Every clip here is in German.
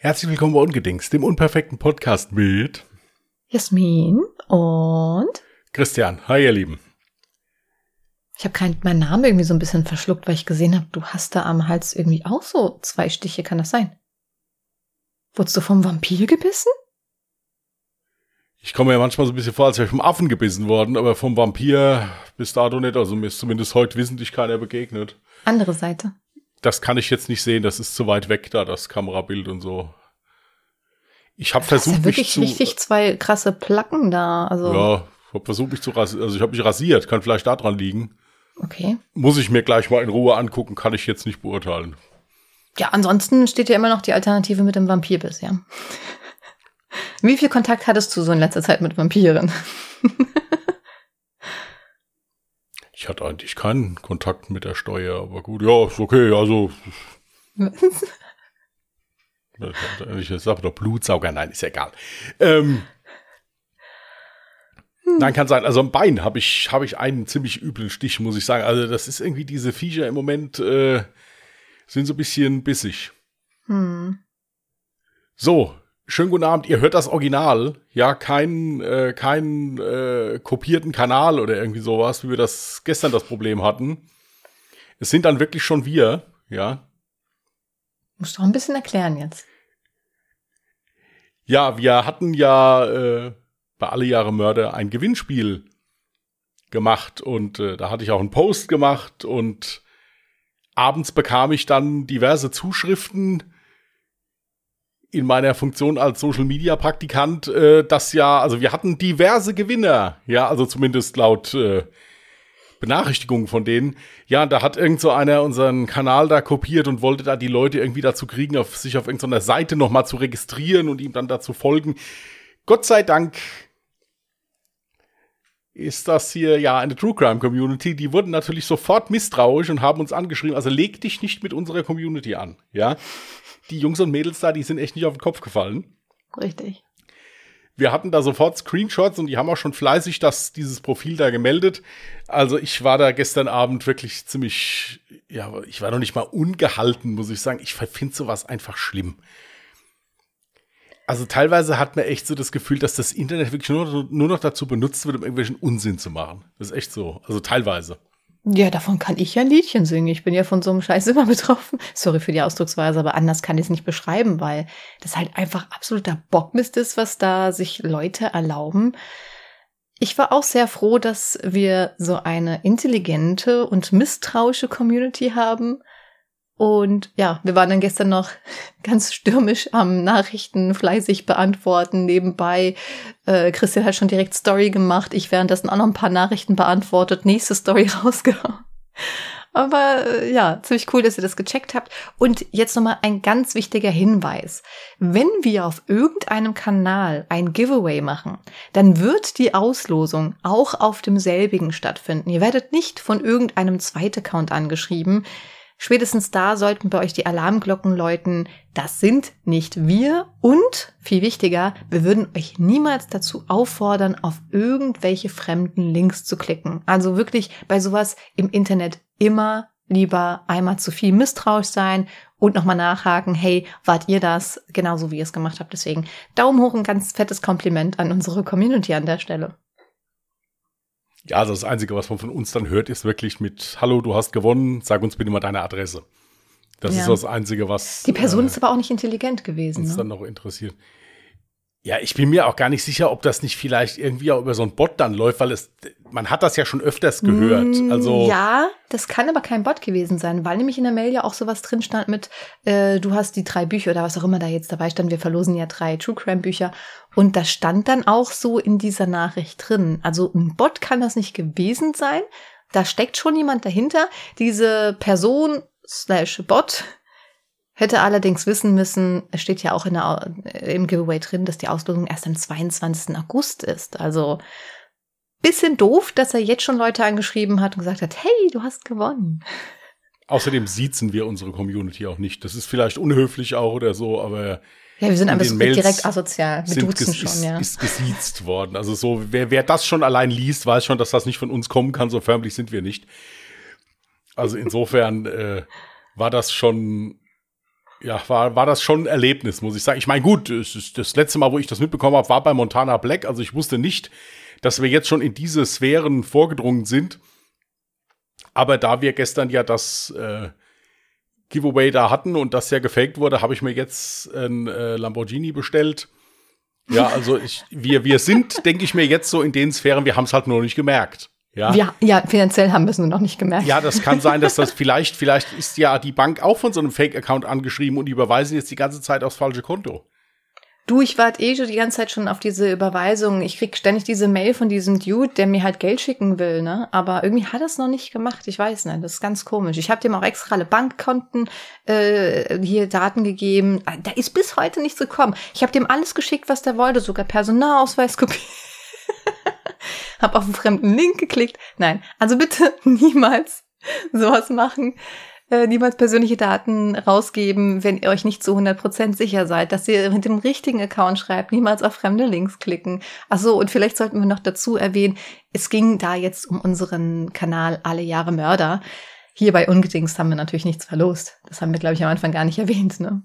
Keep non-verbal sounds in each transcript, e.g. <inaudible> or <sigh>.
Herzlich willkommen bei Ungedings, dem unperfekten Podcast mit Jasmin und Christian. Hi, ihr Lieben. ich habe keinen meinen Namen irgendwie so ein bisschen verschluckt, weil ich gesehen habe, du hast da am Hals irgendwie auch so zwei Stiche. Kann das sein? Wurdest du vom Vampir gebissen? Ich komme mir manchmal so ein bisschen vor, als wäre ich vom Affen gebissen worden, aber vom Vampir bis dato nicht. Also mir ist zumindest heute wissentlich keiner begegnet. Andere Seite. Das kann ich jetzt nicht sehen, das ist zu weit weg da, das Kamerabild und so. Ich habe versucht, ja wirklich mich zu... richtig zwei krasse Placken da. Also Ja, ich habe versucht, mich zu rasieren. Also ich habe mich rasiert, kann vielleicht daran liegen. okay. Muss ich mir gleich mal in Ruhe angucken, kann ich jetzt nicht beurteilen. Ja, ansonsten steht ja immer noch die Alternative mit dem Vampirbiss, ja. <laughs> Wie viel Kontakt hattest du so in letzter Zeit mit Vampiren? <laughs> Ich hatte eigentlich keinen Kontakt mit der Steuer, aber gut, ja, ist okay, also <laughs> Ich sage doch Blutsauger, nein, ist ja egal. Ähm, Nein, kann sein. Also am Bein habe ich, hab ich einen ziemlich üblen Stich, muss ich sagen. Also das ist irgendwie, diese Viecher im Moment äh, sind so ein bisschen bissig. Hm. So, schönen guten Abend. Ihr hört das Original. Ja, keinen äh, keinen äh, kopierten Kanal oder irgendwie sowas, wie wir das gestern das Problem hatten. Es sind dann wirklich schon wir, ja. Musst du auch ein bisschen erklären jetzt. Ja, wir hatten ja äh, bei Alle Jahre Mörder ein Gewinnspiel gemacht und äh, da hatte ich auch einen Post gemacht und abends bekam ich dann diverse Zuschriften in meiner Funktion als Social Media Praktikant, äh, dass ja, also wir hatten diverse Gewinner, ja, also zumindest laut äh, Benachrichtigungen von denen. Ja, da hat irgend so einer unseren Kanal da kopiert und wollte da die Leute irgendwie dazu kriegen, auf, sich auf irgendeiner Seite nochmal zu registrieren und ihm dann dazu folgen. Gott sei Dank ist das hier ja eine True Crime Community. Die wurden natürlich sofort misstrauisch und haben uns angeschrieben, also leg dich nicht mit unserer Community an, ja. Die Jungs und Mädels da, die sind echt nicht auf den Kopf gefallen. Richtig. Wir hatten da sofort Screenshots und die haben auch schon fleißig das, dieses Profil da gemeldet. Also ich war da gestern Abend wirklich ziemlich, ja, ich war noch nicht mal ungehalten, muss ich sagen. Ich finde sowas einfach schlimm. Also teilweise hat man echt so das Gefühl, dass das Internet wirklich nur, nur noch dazu benutzt wird, um irgendwelchen Unsinn zu machen. Das ist echt so. Also teilweise. Ja, davon kann ich ja ein Liedchen singen. Ich bin ja von so einem Scheiß <laughs> immer betroffen. Sorry für die Ausdrucksweise, aber anders kann ich es nicht beschreiben, weil das halt einfach absoluter Bockmist ist, was da sich Leute erlauben. Ich war auch sehr froh, dass wir so eine intelligente und misstrauische Community haben. Und ja, wir waren dann gestern noch <laughs> ganz stürmisch am Nachrichten fleißig beantworten. Nebenbei, äh, Christian hat schon direkt Story gemacht. Ich währenddessen auch noch ein paar Nachrichten beantwortet. Nächste Story <laughs> rausgehauen. Aber äh, ja, ziemlich cool, dass ihr das gecheckt habt. Und jetzt nochmal ein ganz wichtiger Hinweis. Wenn wir auf irgendeinem Kanal ein Giveaway machen, dann wird die Auslosung auch auf demselbigen stattfinden. Ihr werdet nicht von irgendeinem Zweitaccount angeschrieben. Spätestens da sollten bei euch die Alarmglocken läuten. Das sind nicht wir. Und, viel wichtiger, wir würden euch niemals dazu auffordern, auf irgendwelche fremden Links zu klicken. Also wirklich bei sowas im Internet immer lieber einmal zu viel misstrauisch sein und nochmal nachhaken, hey, wart ihr das? Genauso wie ihr es gemacht habt. Deswegen Daumen hoch, ein ganz fettes Kompliment an unsere Community an der Stelle. Ja, also das Einzige, was man von uns dann hört, ist wirklich mit Hallo, du hast gewonnen, sag uns bitte mal deine Adresse. Das Ja. ist das Einzige, was Die Person äh, ist aber auch nicht intelligent gewesen. uns Ne? dann noch interessiert. Ja, ich bin mir auch gar nicht sicher, ob das nicht vielleicht irgendwie auch über so einen Bot dann läuft, weil es, man hat das ja schon öfters gehört. Mm, Also, Ja, das kann aber kein Bot gewesen sein, weil nämlich in der Mail ja auch sowas drin stand mit, äh, du hast die drei Bücher oder was auch immer da jetzt dabei stand. Wir verlosen ja drei True Crime Bücher. Und das stand dann auch so in dieser Nachricht drin. Also ein Bot kann das nicht gewesen sein. Da steckt schon jemand dahinter. Diese Person slash Bot hätte allerdings wissen müssen, es steht ja auch in der, äh, im Giveaway drin, dass die Auslosung erst am 22. August ist. Also bisschen doof, dass er jetzt schon Leute angeschrieben hat und gesagt hat, hey, du hast gewonnen. <laughs> außerdem siezen wir unsere Community auch nicht. Das ist vielleicht unhöflich auch oder so, aber Ja, wir sind In einfach den so Mails direkt asozial. Wir sind duzen schon, ist, ja. ist gesiezt worden. Also so, wer, wer das schon allein liest, weiß schon, dass das nicht von uns kommen kann. So förmlich sind wir nicht. Also insofern äh, war das schon ja, war, war das schon ein Erlebnis, muss ich sagen. Ich meine, gut, das, das letzte Mal, wo ich das mitbekommen habe, war bei Montana Black. Also ich wusste nicht, dass wir jetzt schon in diese Sphären vorgedrungen sind. Aber da wir gestern ja das äh, Giveaway da hatten und das ja gefaked wurde, habe ich mir jetzt ein äh, Lamborghini bestellt. Ja, also ich, wir, wir sind, denke ich mir, jetzt so in den Sphären, wir haben es halt nur noch nicht gemerkt. Ja. ja, ja, finanziell haben wir es nur noch nicht gemerkt. Ja, das kann sein, dass das <laughs> vielleicht, vielleicht ist ja die Bank auch von so einem Fake-Account angeschrieben und die überweisen jetzt die ganze Zeit aufs falsche Konto. Du, ich warte eh schon die ganze Zeit schon auf diese Überweisung. Ich krieg ständig diese Mail von diesem Dude, der mir halt Geld schicken will, ne? Aber irgendwie hat er es noch nicht gemacht. Ich weiß nicht. Das ist ganz komisch. Ich habe dem auch extra alle Bankkonten äh, hier Daten gegeben. Da ist bis heute nichts gekommen. Ich habe dem alles geschickt, was der wollte, sogar Personalausweis kopiert. <laughs> hab auf einen fremden Link geklickt. Nein, also bitte <laughs> niemals sowas machen äh, niemals persönliche Daten rausgeben, wenn ihr euch nicht zu 100% sicher seid, dass ihr mit dem richtigen Account schreibt, niemals auf fremde Links klicken. Achso, und vielleicht sollten wir noch dazu erwähnen, es ging da jetzt um unseren Kanal Alle Jahre Mörder. Hier bei Ungedingst haben wir natürlich nichts verlost. Das haben wir, glaube ich, am Anfang gar nicht <laughs> erwähnt, ne?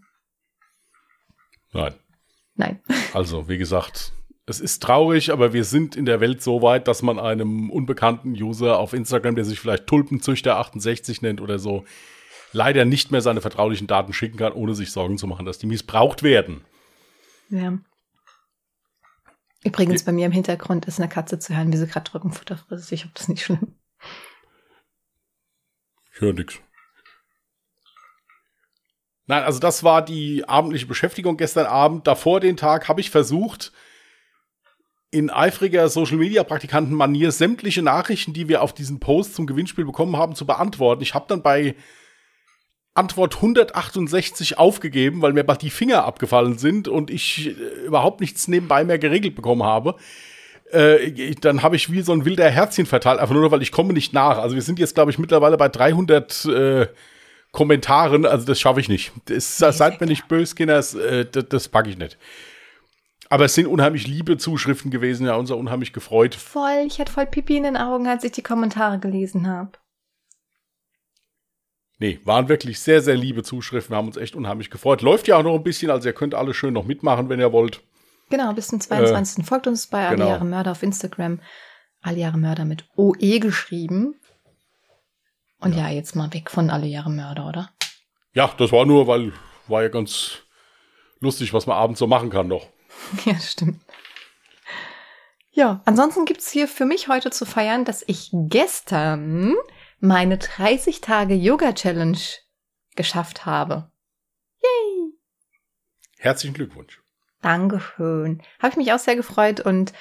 Nein. Nein. Also, wie gesagt, es ist traurig, aber wir sind in der Welt so weit, dass man einem unbekannten User auf Instagram, der sich vielleicht Tulpenzüchter68 nennt oder so, leider nicht mehr seine vertraulichen Daten schicken kann, ohne sich Sorgen zu machen, dass die missbraucht werden. Ja. Übrigens, ja. bei mir im Hintergrund ist eine Katze zu hören, wie sie gerade Trockenfutter frisst. Ich hoffe, das ist nicht schlimm. Ich höre nix. Nein, also das war die abendliche Beschäftigung gestern Abend. Davor den Tag habe ich versucht, in eifriger Social-Media-Praktikanten-Manier sämtliche Nachrichten, die wir auf diesen Post zum Gewinnspiel bekommen haben, zu beantworten. Ich habe dann bei Antwort 168 aufgegeben, weil mir bald die Finger abgefallen sind und ich äh, überhaupt nichts nebenbei mehr geregelt bekommen habe. Äh, dann habe ich wie so ein wilder Herzchen verteilt, einfach nur, weil ich komme nicht nach. Also wir sind jetzt, glaube ich, mittlerweile bei 300 äh, Kommentaren. Also das schaffe ich nicht. Das, das seid mir nicht böse, Kinder, das, äh, das, das packe ich nicht. Aber es sind unheimlich liebe Zuschriften gewesen, ja, uns auch unheimlich gefreut. Voll, ich hatte voll Pipi in den Augen, als ich die Kommentare gelesen habe. Nee, waren wirklich sehr, sehr liebe Zuschriften. Wir haben uns echt unheimlich gefreut. Läuft ja auch noch ein bisschen, also ihr könnt alle schön noch mitmachen, wenn ihr wollt. Genau, bis zum 22. Äh, Folgt uns bei genau. Alle Jahre Mörder auf Instagram. Alle Jahre Mörder mit OE geschrieben. Und ja. ja, jetzt mal weg von Alle Jahre Mörder, oder? Ja, das war nur, weil war ja ganz lustig, was man abends so machen kann noch. <laughs> Ja, stimmt. Ja, ansonsten gibt's hier für mich heute zu feiern, dass ich gestern meine 30 Tage Yoga Challenge geschafft habe. Yay! Herzlichen Glückwunsch. Dankeschön. Habe ich mich auch sehr gefreut und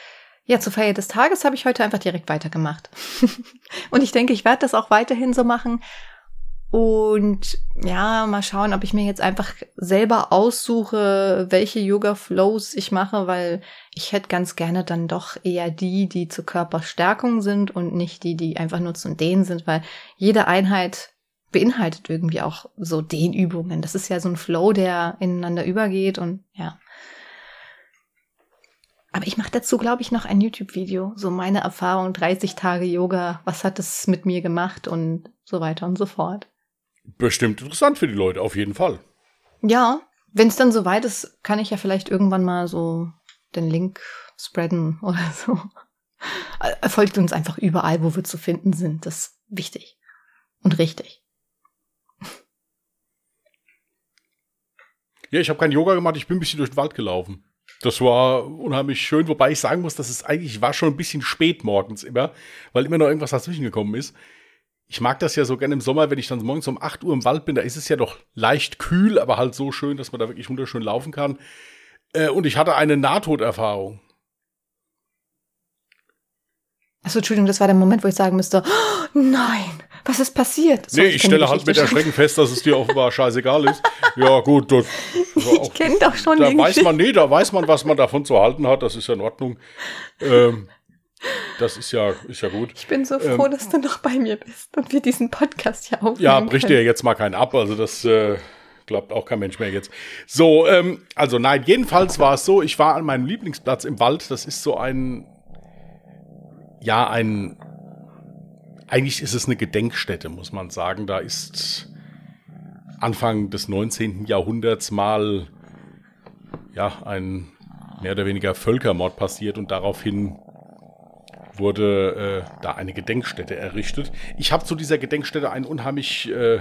ja, zur Feier des Tages habe ich heute einfach direkt weitergemacht. <laughs> und ich denke, ich werde das auch weiterhin so machen. Und ja, mal schauen, ob ich mir jetzt einfach selber aussuche, welche Yoga-Flows ich mache, weil ich hätte ganz gerne dann doch eher die, die zur Körperstärkung sind und nicht die, die einfach nur zum Dehnen sind, weil jede Einheit beinhaltet irgendwie auch so Dehnübungen. Das ist ja so ein Flow, der ineinander übergeht und ja. Aber ich mache dazu, glaube ich, noch ein YouTube-Video. So meine Erfahrung, 30 Tage Yoga, was hat es mit mir gemacht und so weiter und so fort bestimmt interessant für die Leute, auf jeden Fall. Ja, wenn es dann soweit ist, kann ich ja vielleicht irgendwann mal so den Link spreaden <laughs> oder so. Folgt uns einfach überall, wo wir zu finden sind. Das ist wichtig und richtig. Ja, ich habe kein Yoga gemacht, ich bin ein bisschen durch den Wald gelaufen. Das war unheimlich schön, wobei ich sagen muss, dass es eigentlich war schon ein bisschen spät morgens immer, weil immer noch irgendwas dazwischen gekommen ist ich mag das ja so gerne im Sommer, wenn ich dann morgens um 8 Uhr im Wald bin, da ist es ja doch leicht kühl, aber halt so schön, dass man da wirklich wunderschön laufen kann. Äh, und ich hatte eine Nahtoderfahrung. Achso, Entschuldigung, das war der Moment, wo ich sagen müsste, oh, nein, was ist passiert? So, nee, ich stelle halt mit Erschrecken fest, dass es dir offenbar scheißegal ist. ja, gut. Das, <laughs> ich kenne doch schon Da weiß man, nee, da weiß man, was man davon zu halten hat, das ist ja in Ordnung. Ähm, das ist ja, ist ja gut. Ich bin so froh, ähm, dass du noch bei mir bist und wir diesen Podcast ja aufnehmen Ja, bricht dir jetzt mal keinen ab. Also das äh, glaubt auch kein Mensch mehr jetzt. So, ähm, also nein, jedenfalls war es so, ich war an meinem Lieblingsplatz im Wald. Das ist so ein, ja, ein, eigentlich ist es eine Gedenkstätte, muss man sagen. Da ist Anfang des 19. Jahrhunderts mal ja, ein mehr oder weniger Völkermord passiert und daraufhin wurde äh, da eine Gedenkstätte errichtet. Ich habe zu dieser Gedenkstätte ein unheimlich äh,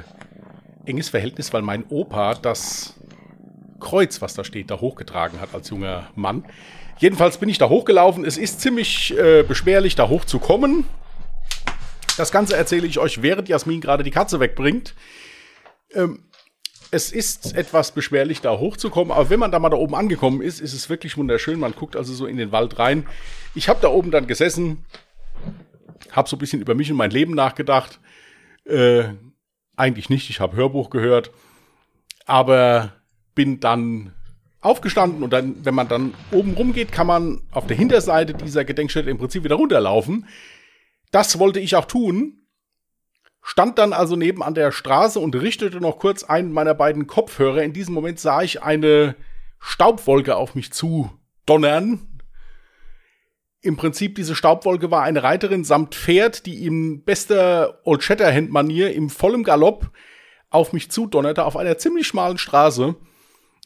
enges Verhältnis, weil mein Opa das Kreuz, was da steht, da hochgetragen hat als junger Mann. Jedenfalls bin ich da hochgelaufen. Es ist ziemlich äh, beschwerlich, da hochzukommen. Das Ganze erzähle ich euch, während Jasmin gerade die Katze wegbringt. Ähm, es ist etwas beschwerlich, da hochzukommen, aber wenn man da mal da oben angekommen ist, ist es wirklich wunderschön. Man guckt also so in den Wald rein. Ich habe da oben dann gesessen, habe so ein bisschen über mich und mein Leben nachgedacht. Äh, eigentlich nicht, ich habe Hörbuch gehört, aber bin dann aufgestanden und dann, wenn man dann oben rumgeht, kann man auf der Hinterseite dieser Gedenkstätte im Prinzip wieder runterlaufen. Das wollte ich auch tun, stand dann also neben an der Straße und richtete noch kurz einen meiner beiden Kopfhörer. In diesem Moment sah ich eine Staubwolke auf mich zu donnern. Im Prinzip diese Staubwolke war eine Reiterin samt Pferd, die im bester Old Shatterhand-Manier im vollen Galopp auf mich zudonnerte auf einer ziemlich schmalen Straße.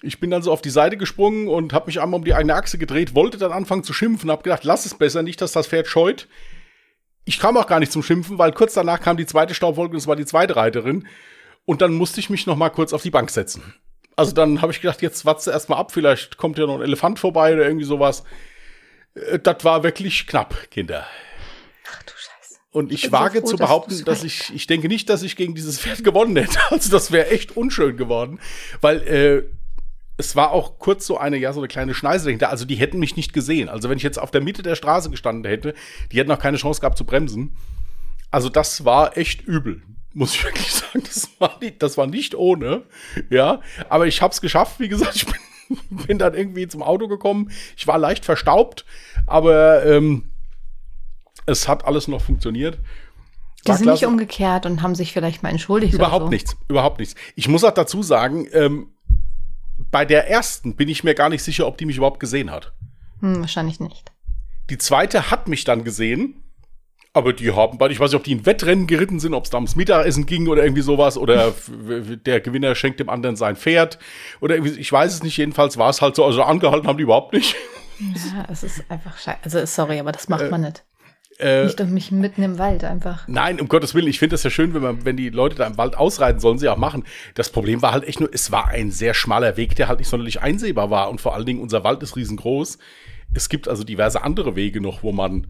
Ich bin dann so auf die Seite gesprungen und habe mich einmal um die eigene Achse gedreht, wollte dann anfangen zu schimpfen, habe gedacht, lass es besser, nicht, dass das Pferd scheut ich kam auch gar nicht zum Schimpfen, weil kurz danach kam die zweite Staubwolke und es war die zweite Reiterin. Und dann musste ich mich noch mal kurz auf die Bank setzen. Also dann habe ich gedacht, jetzt watze erstmal ab, vielleicht kommt ja noch ein Elefant vorbei oder irgendwie sowas. Äh, das war wirklich knapp, Kinder. Ach du Scheiße. Und ich, ich wage so froh, zu behaupten, dass, dass ich, ich denke nicht, dass ich gegen dieses Pferd <laughs> gewonnen hätte. Also das wäre echt unschön geworden, weil äh, es war auch kurz so eine, ja, so eine kleine Schneise dahinter. Also die hätten mich nicht gesehen. Also wenn ich jetzt auf der Mitte der Straße gestanden hätte, die hätten auch keine Chance gehabt zu bremsen. Also das war echt übel. Muss ich <laughs> wirklich sagen, das war nicht, das war nicht ohne. Ja, aber ich hab's geschafft. Wie gesagt, <laughs> ich bin, bin dann irgendwie zum Auto gekommen. Ich war leicht verstaubt, aber ähm, es hat alles noch funktioniert. Die sind nicht umgekehrt und haben sich vielleicht mal entschuldigt. Überhaupt so. nichts, überhaupt nichts. Ich muss auch dazu sagen, ähm, bei der ersten bin ich mir gar nicht sicher, ob die mich überhaupt gesehen hat. Hm, wahrscheinlich nicht. Die zweite hat mich dann gesehen, aber die haben beide, ich weiß nicht, ob die in Wettrennen geritten sind, ob es da ums Mittagessen ging oder irgendwie sowas oder <laughs> der Gewinner schenkt dem anderen sein Pferd oder irgendwie, ich weiß es nicht, jedenfalls war es halt so, also angehalten haben die überhaupt nicht. Ja, es ist einfach scheiße. Also sorry, aber das macht äh, man nicht. Äh, nicht doch mich mitten im Wald einfach. Nein, um Gottes Willen, ich finde das ja schön, wenn man, wenn die Leute da im Wald ausreiten, sollen sie auch machen. Das Problem war halt echt nur, es war ein sehr schmaler Weg, der halt nicht sonderlich einsehbar war. Und vor allen Dingen, unser Wald ist riesengroß. Es gibt also diverse andere Wege noch, wo man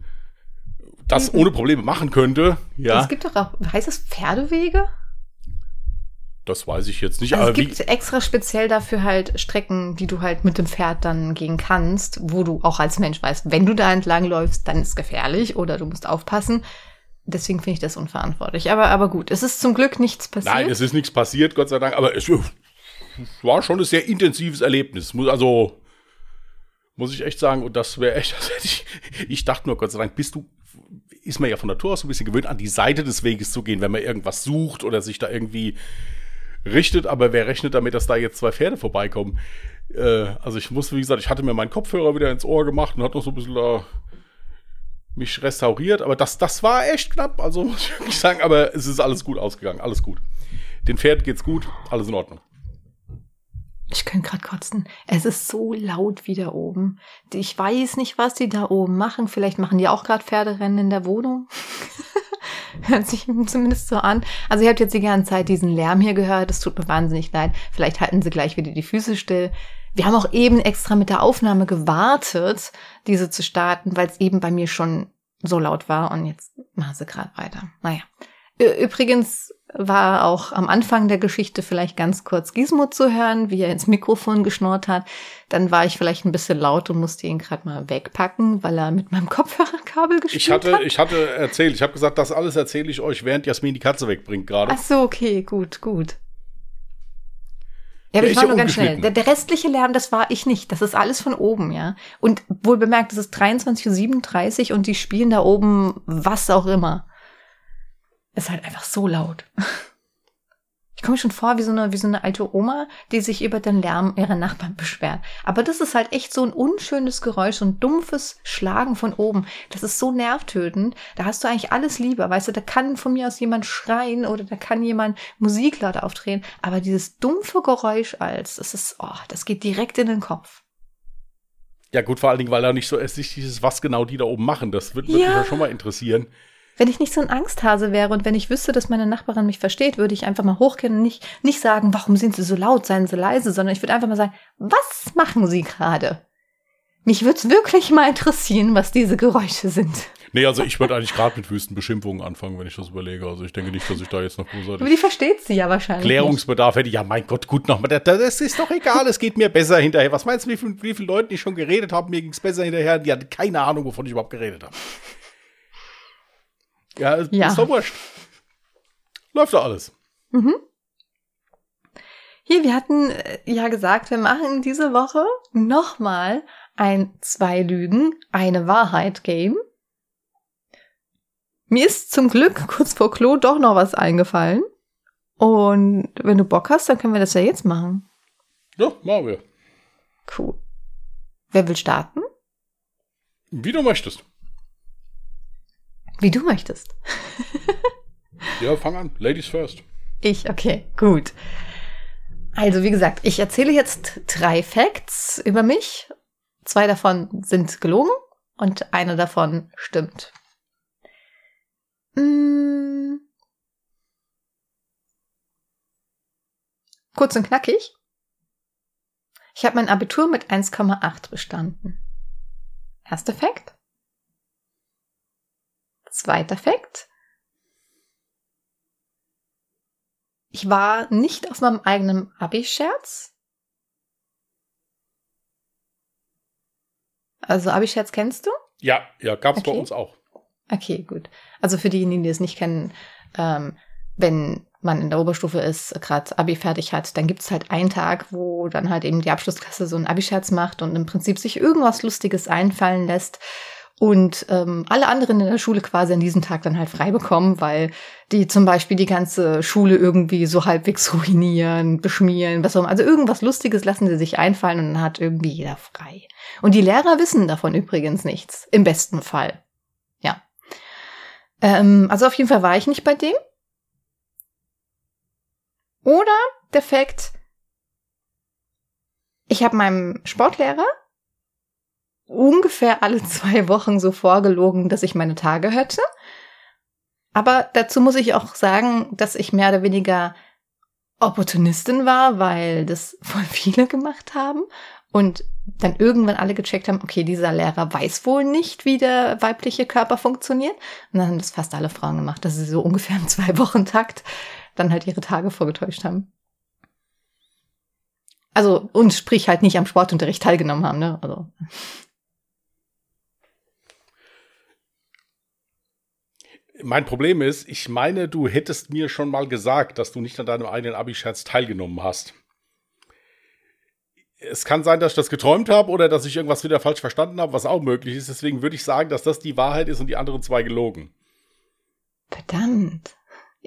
das mhm. ohne Probleme machen könnte. Ja. Es gibt doch auch, heißt das Pferdewege? Das weiß ich jetzt nicht. Also es gibt extra speziell dafür halt Strecken, die du halt mit dem Pferd dann gehen kannst, wo du auch als Mensch weißt, wenn du da entlang läufst, dann ist es gefährlich oder du musst aufpassen. Deswegen finde ich das unverantwortlich. Aber, aber gut, es ist zum Glück nichts passiert. Nein, es ist nichts passiert, Gott sei Dank. Aber es war schon ein sehr intensives Erlebnis. Also, muss ich echt sagen, und das wäre echt, <laughs> das ich, ich dachte nur, Gott sei Dank, bist du, ist man ja von Natur aus so ein bisschen gewöhnt, an die Seite des Weges zu gehen, wenn man irgendwas sucht oder sich da irgendwie richtet, aber wer rechnet damit, dass da jetzt zwei Pferde vorbeikommen? Äh, also ich muss, wie gesagt, ich hatte mir meinen Kopfhörer wieder ins Ohr gemacht und hat noch so ein bisschen da mich restauriert, aber das, das war echt knapp, also <laughs> muss ich wirklich sagen, aber es ist alles gut ausgegangen, alles gut. Den Pferd geht's gut, alles in Ordnung. Ich könnte gerade kotzen. Es ist so laut wieder oben. Ich weiß nicht, was die da oben machen. Vielleicht machen die auch gerade Pferderennen in der Wohnung. <laughs> <laughs> Hört sich zumindest so an. Also ihr habt jetzt die ganze Zeit diesen Lärm hier gehört. Es tut mir wahnsinnig leid. Vielleicht halten sie gleich wieder die Füße still. Wir haben auch eben extra mit der Aufnahme gewartet, diese zu starten, weil es eben bei mir schon so laut war. Und jetzt machen sie gerade weiter. Naja. Übrigens war auch am Anfang der Geschichte vielleicht ganz kurz Gizmo zu hören, wie er ins Mikrofon geschnurrt hat. Dann war ich vielleicht ein bisschen laut und musste ihn gerade mal wegpacken, weil er mit meinem <laughs> Kopfhörerkabel gespielt ich hatte, hat. Ich hatte erzählt, ich habe gesagt, das alles erzähle ich euch, während Jasmin die Katze wegbringt gerade. Ach so, okay, gut, gut. Ja, aber ich war nur ganz schnell. Der, der, restliche Lärm, das war ich nicht. Das ist alles von oben, ja. Und wohl bemerkt, es ist 23.37 Uhr und die spielen da oben was auch immer. Ist halt einfach so laut. Ich komme schon vor wie so, eine, wie so eine alte Oma, die sich über den Lärm ihrer Nachbarn beschwert. Aber das ist halt echt so ein unschönes Geräusch, so ein dumpfes Schlagen von oben. Das ist so nervtötend. Da hast du eigentlich alles lieber. Weißt du, da kann von mir aus jemand schreien oder da kann jemand Musik laut aufdrehen. Aber dieses dumpfe Geräusch als, das ist, oh, das geht direkt in den Kopf. Ja, gut, vor allen Dingen, weil da nicht so ersichtlich ist, was genau die da oben machen. Das würde ja. mich ja schon mal interessieren. Wenn ich nicht so ein Angsthase wäre und wenn ich wüsste, dass meine Nachbarin mich versteht, würde ich einfach mal hochgehen und nicht, nicht sagen, warum sind sie so laut, seien sie leise, sondern ich würde einfach mal sagen, was machen sie gerade? Mich würde es wirklich mal interessieren, was diese Geräusche sind. Nee, also ich würde eigentlich gerade mit Wüstenbeschimpfungen anfangen, wenn ich das überlege. Also ich denke nicht, dass ich da jetzt noch großartig. Aber die versteht sie ja wahrscheinlich. Klärungsbedarf hätte ich. Ja, mein Gott, gut nochmal. Das ist doch egal, es geht mir besser hinterher. Was meinst du, wie, viel, wie viele Leute ich schon geredet habe, mir ging es besser hinterher? Die hatten keine Ahnung, wovon ich überhaupt geredet habe. Ja, ja. ist doch wurscht. Läuft doch alles. Mhm. Hier, wir hatten äh, ja gesagt, wir machen diese Woche nochmal ein zwei Lügen, eine Wahrheit Game. Mir ist zum Glück kurz vor Klo doch noch was eingefallen. Und wenn du Bock hast, dann können wir das ja jetzt machen. Ja, machen wir. Cool. Wer will starten? Wie du möchtest. Wie du möchtest. <laughs> ja, fang an. Ladies first. Ich, okay, gut. Also, wie gesagt, ich erzähle jetzt drei Facts über mich. Zwei davon sind gelogen und einer davon stimmt. Hm. Kurz und knackig. Ich habe mein Abitur mit 1,8 bestanden. Erster Fakt. Zweiter Fakt. Ich war nicht auf meinem eigenen Abi-Scherz. Also Abi-Scherz kennst du? Ja, ja, gab's okay. bei uns auch. Okay, gut. Also für diejenigen, die es nicht kennen, ähm, wenn man in der Oberstufe ist, gerade Abi fertig hat, dann gibt's halt einen Tag, wo dann halt eben die Abschlussklasse so einen Abi-Scherz macht und im Prinzip sich irgendwas Lustiges einfallen lässt, und ähm, alle anderen in der Schule quasi an diesem Tag dann halt frei bekommen, weil die zum Beispiel die ganze Schule irgendwie so halbwegs <laughs> ruinieren, beschmieren, was auch immer. Also irgendwas Lustiges lassen sie sich einfallen und dann hat irgendwie jeder frei. Und die Lehrer wissen davon übrigens nichts. Im besten Fall. Ja. Ähm, also auf jeden Fall war ich nicht bei dem. Oder der Fakt, ich habe meinem Sportlehrer ungefähr alle <laughs> zwei Wochen so vorgelogen, dass ich meine Tage hätte. Aber dazu muss ich auch sagen, dass ich mehr oder weniger Opportunistin war, weil das <laughs> voll viele gemacht haben und dann irgendwann alle gecheckt haben, okay, dieser Lehrer weiß wohl nicht, wie der weibliche Körper funktioniert. Und dann haben das fast alle Frauen gemacht, dass sie so ungefähr im <laughs> Zwei-Wochen-Takt dann halt ihre Tage vorgetäuscht haben. Also, und sprich halt nicht am Sportunterricht teilgenommen haben, ne? Also. Mein Problem ist, ich meine, du hättest mir schon mal gesagt, dass du nicht an deinem eigenen Abi-Scherz teilgenommen hast. Es kann sein, dass ich das geträumt habe oder dass ich irgendwas wieder falsch verstanden habe, was auch möglich ist. Deswegen würde ich sagen, dass das die Wahrheit ist und die anderen zwei gelogen. Verdammt.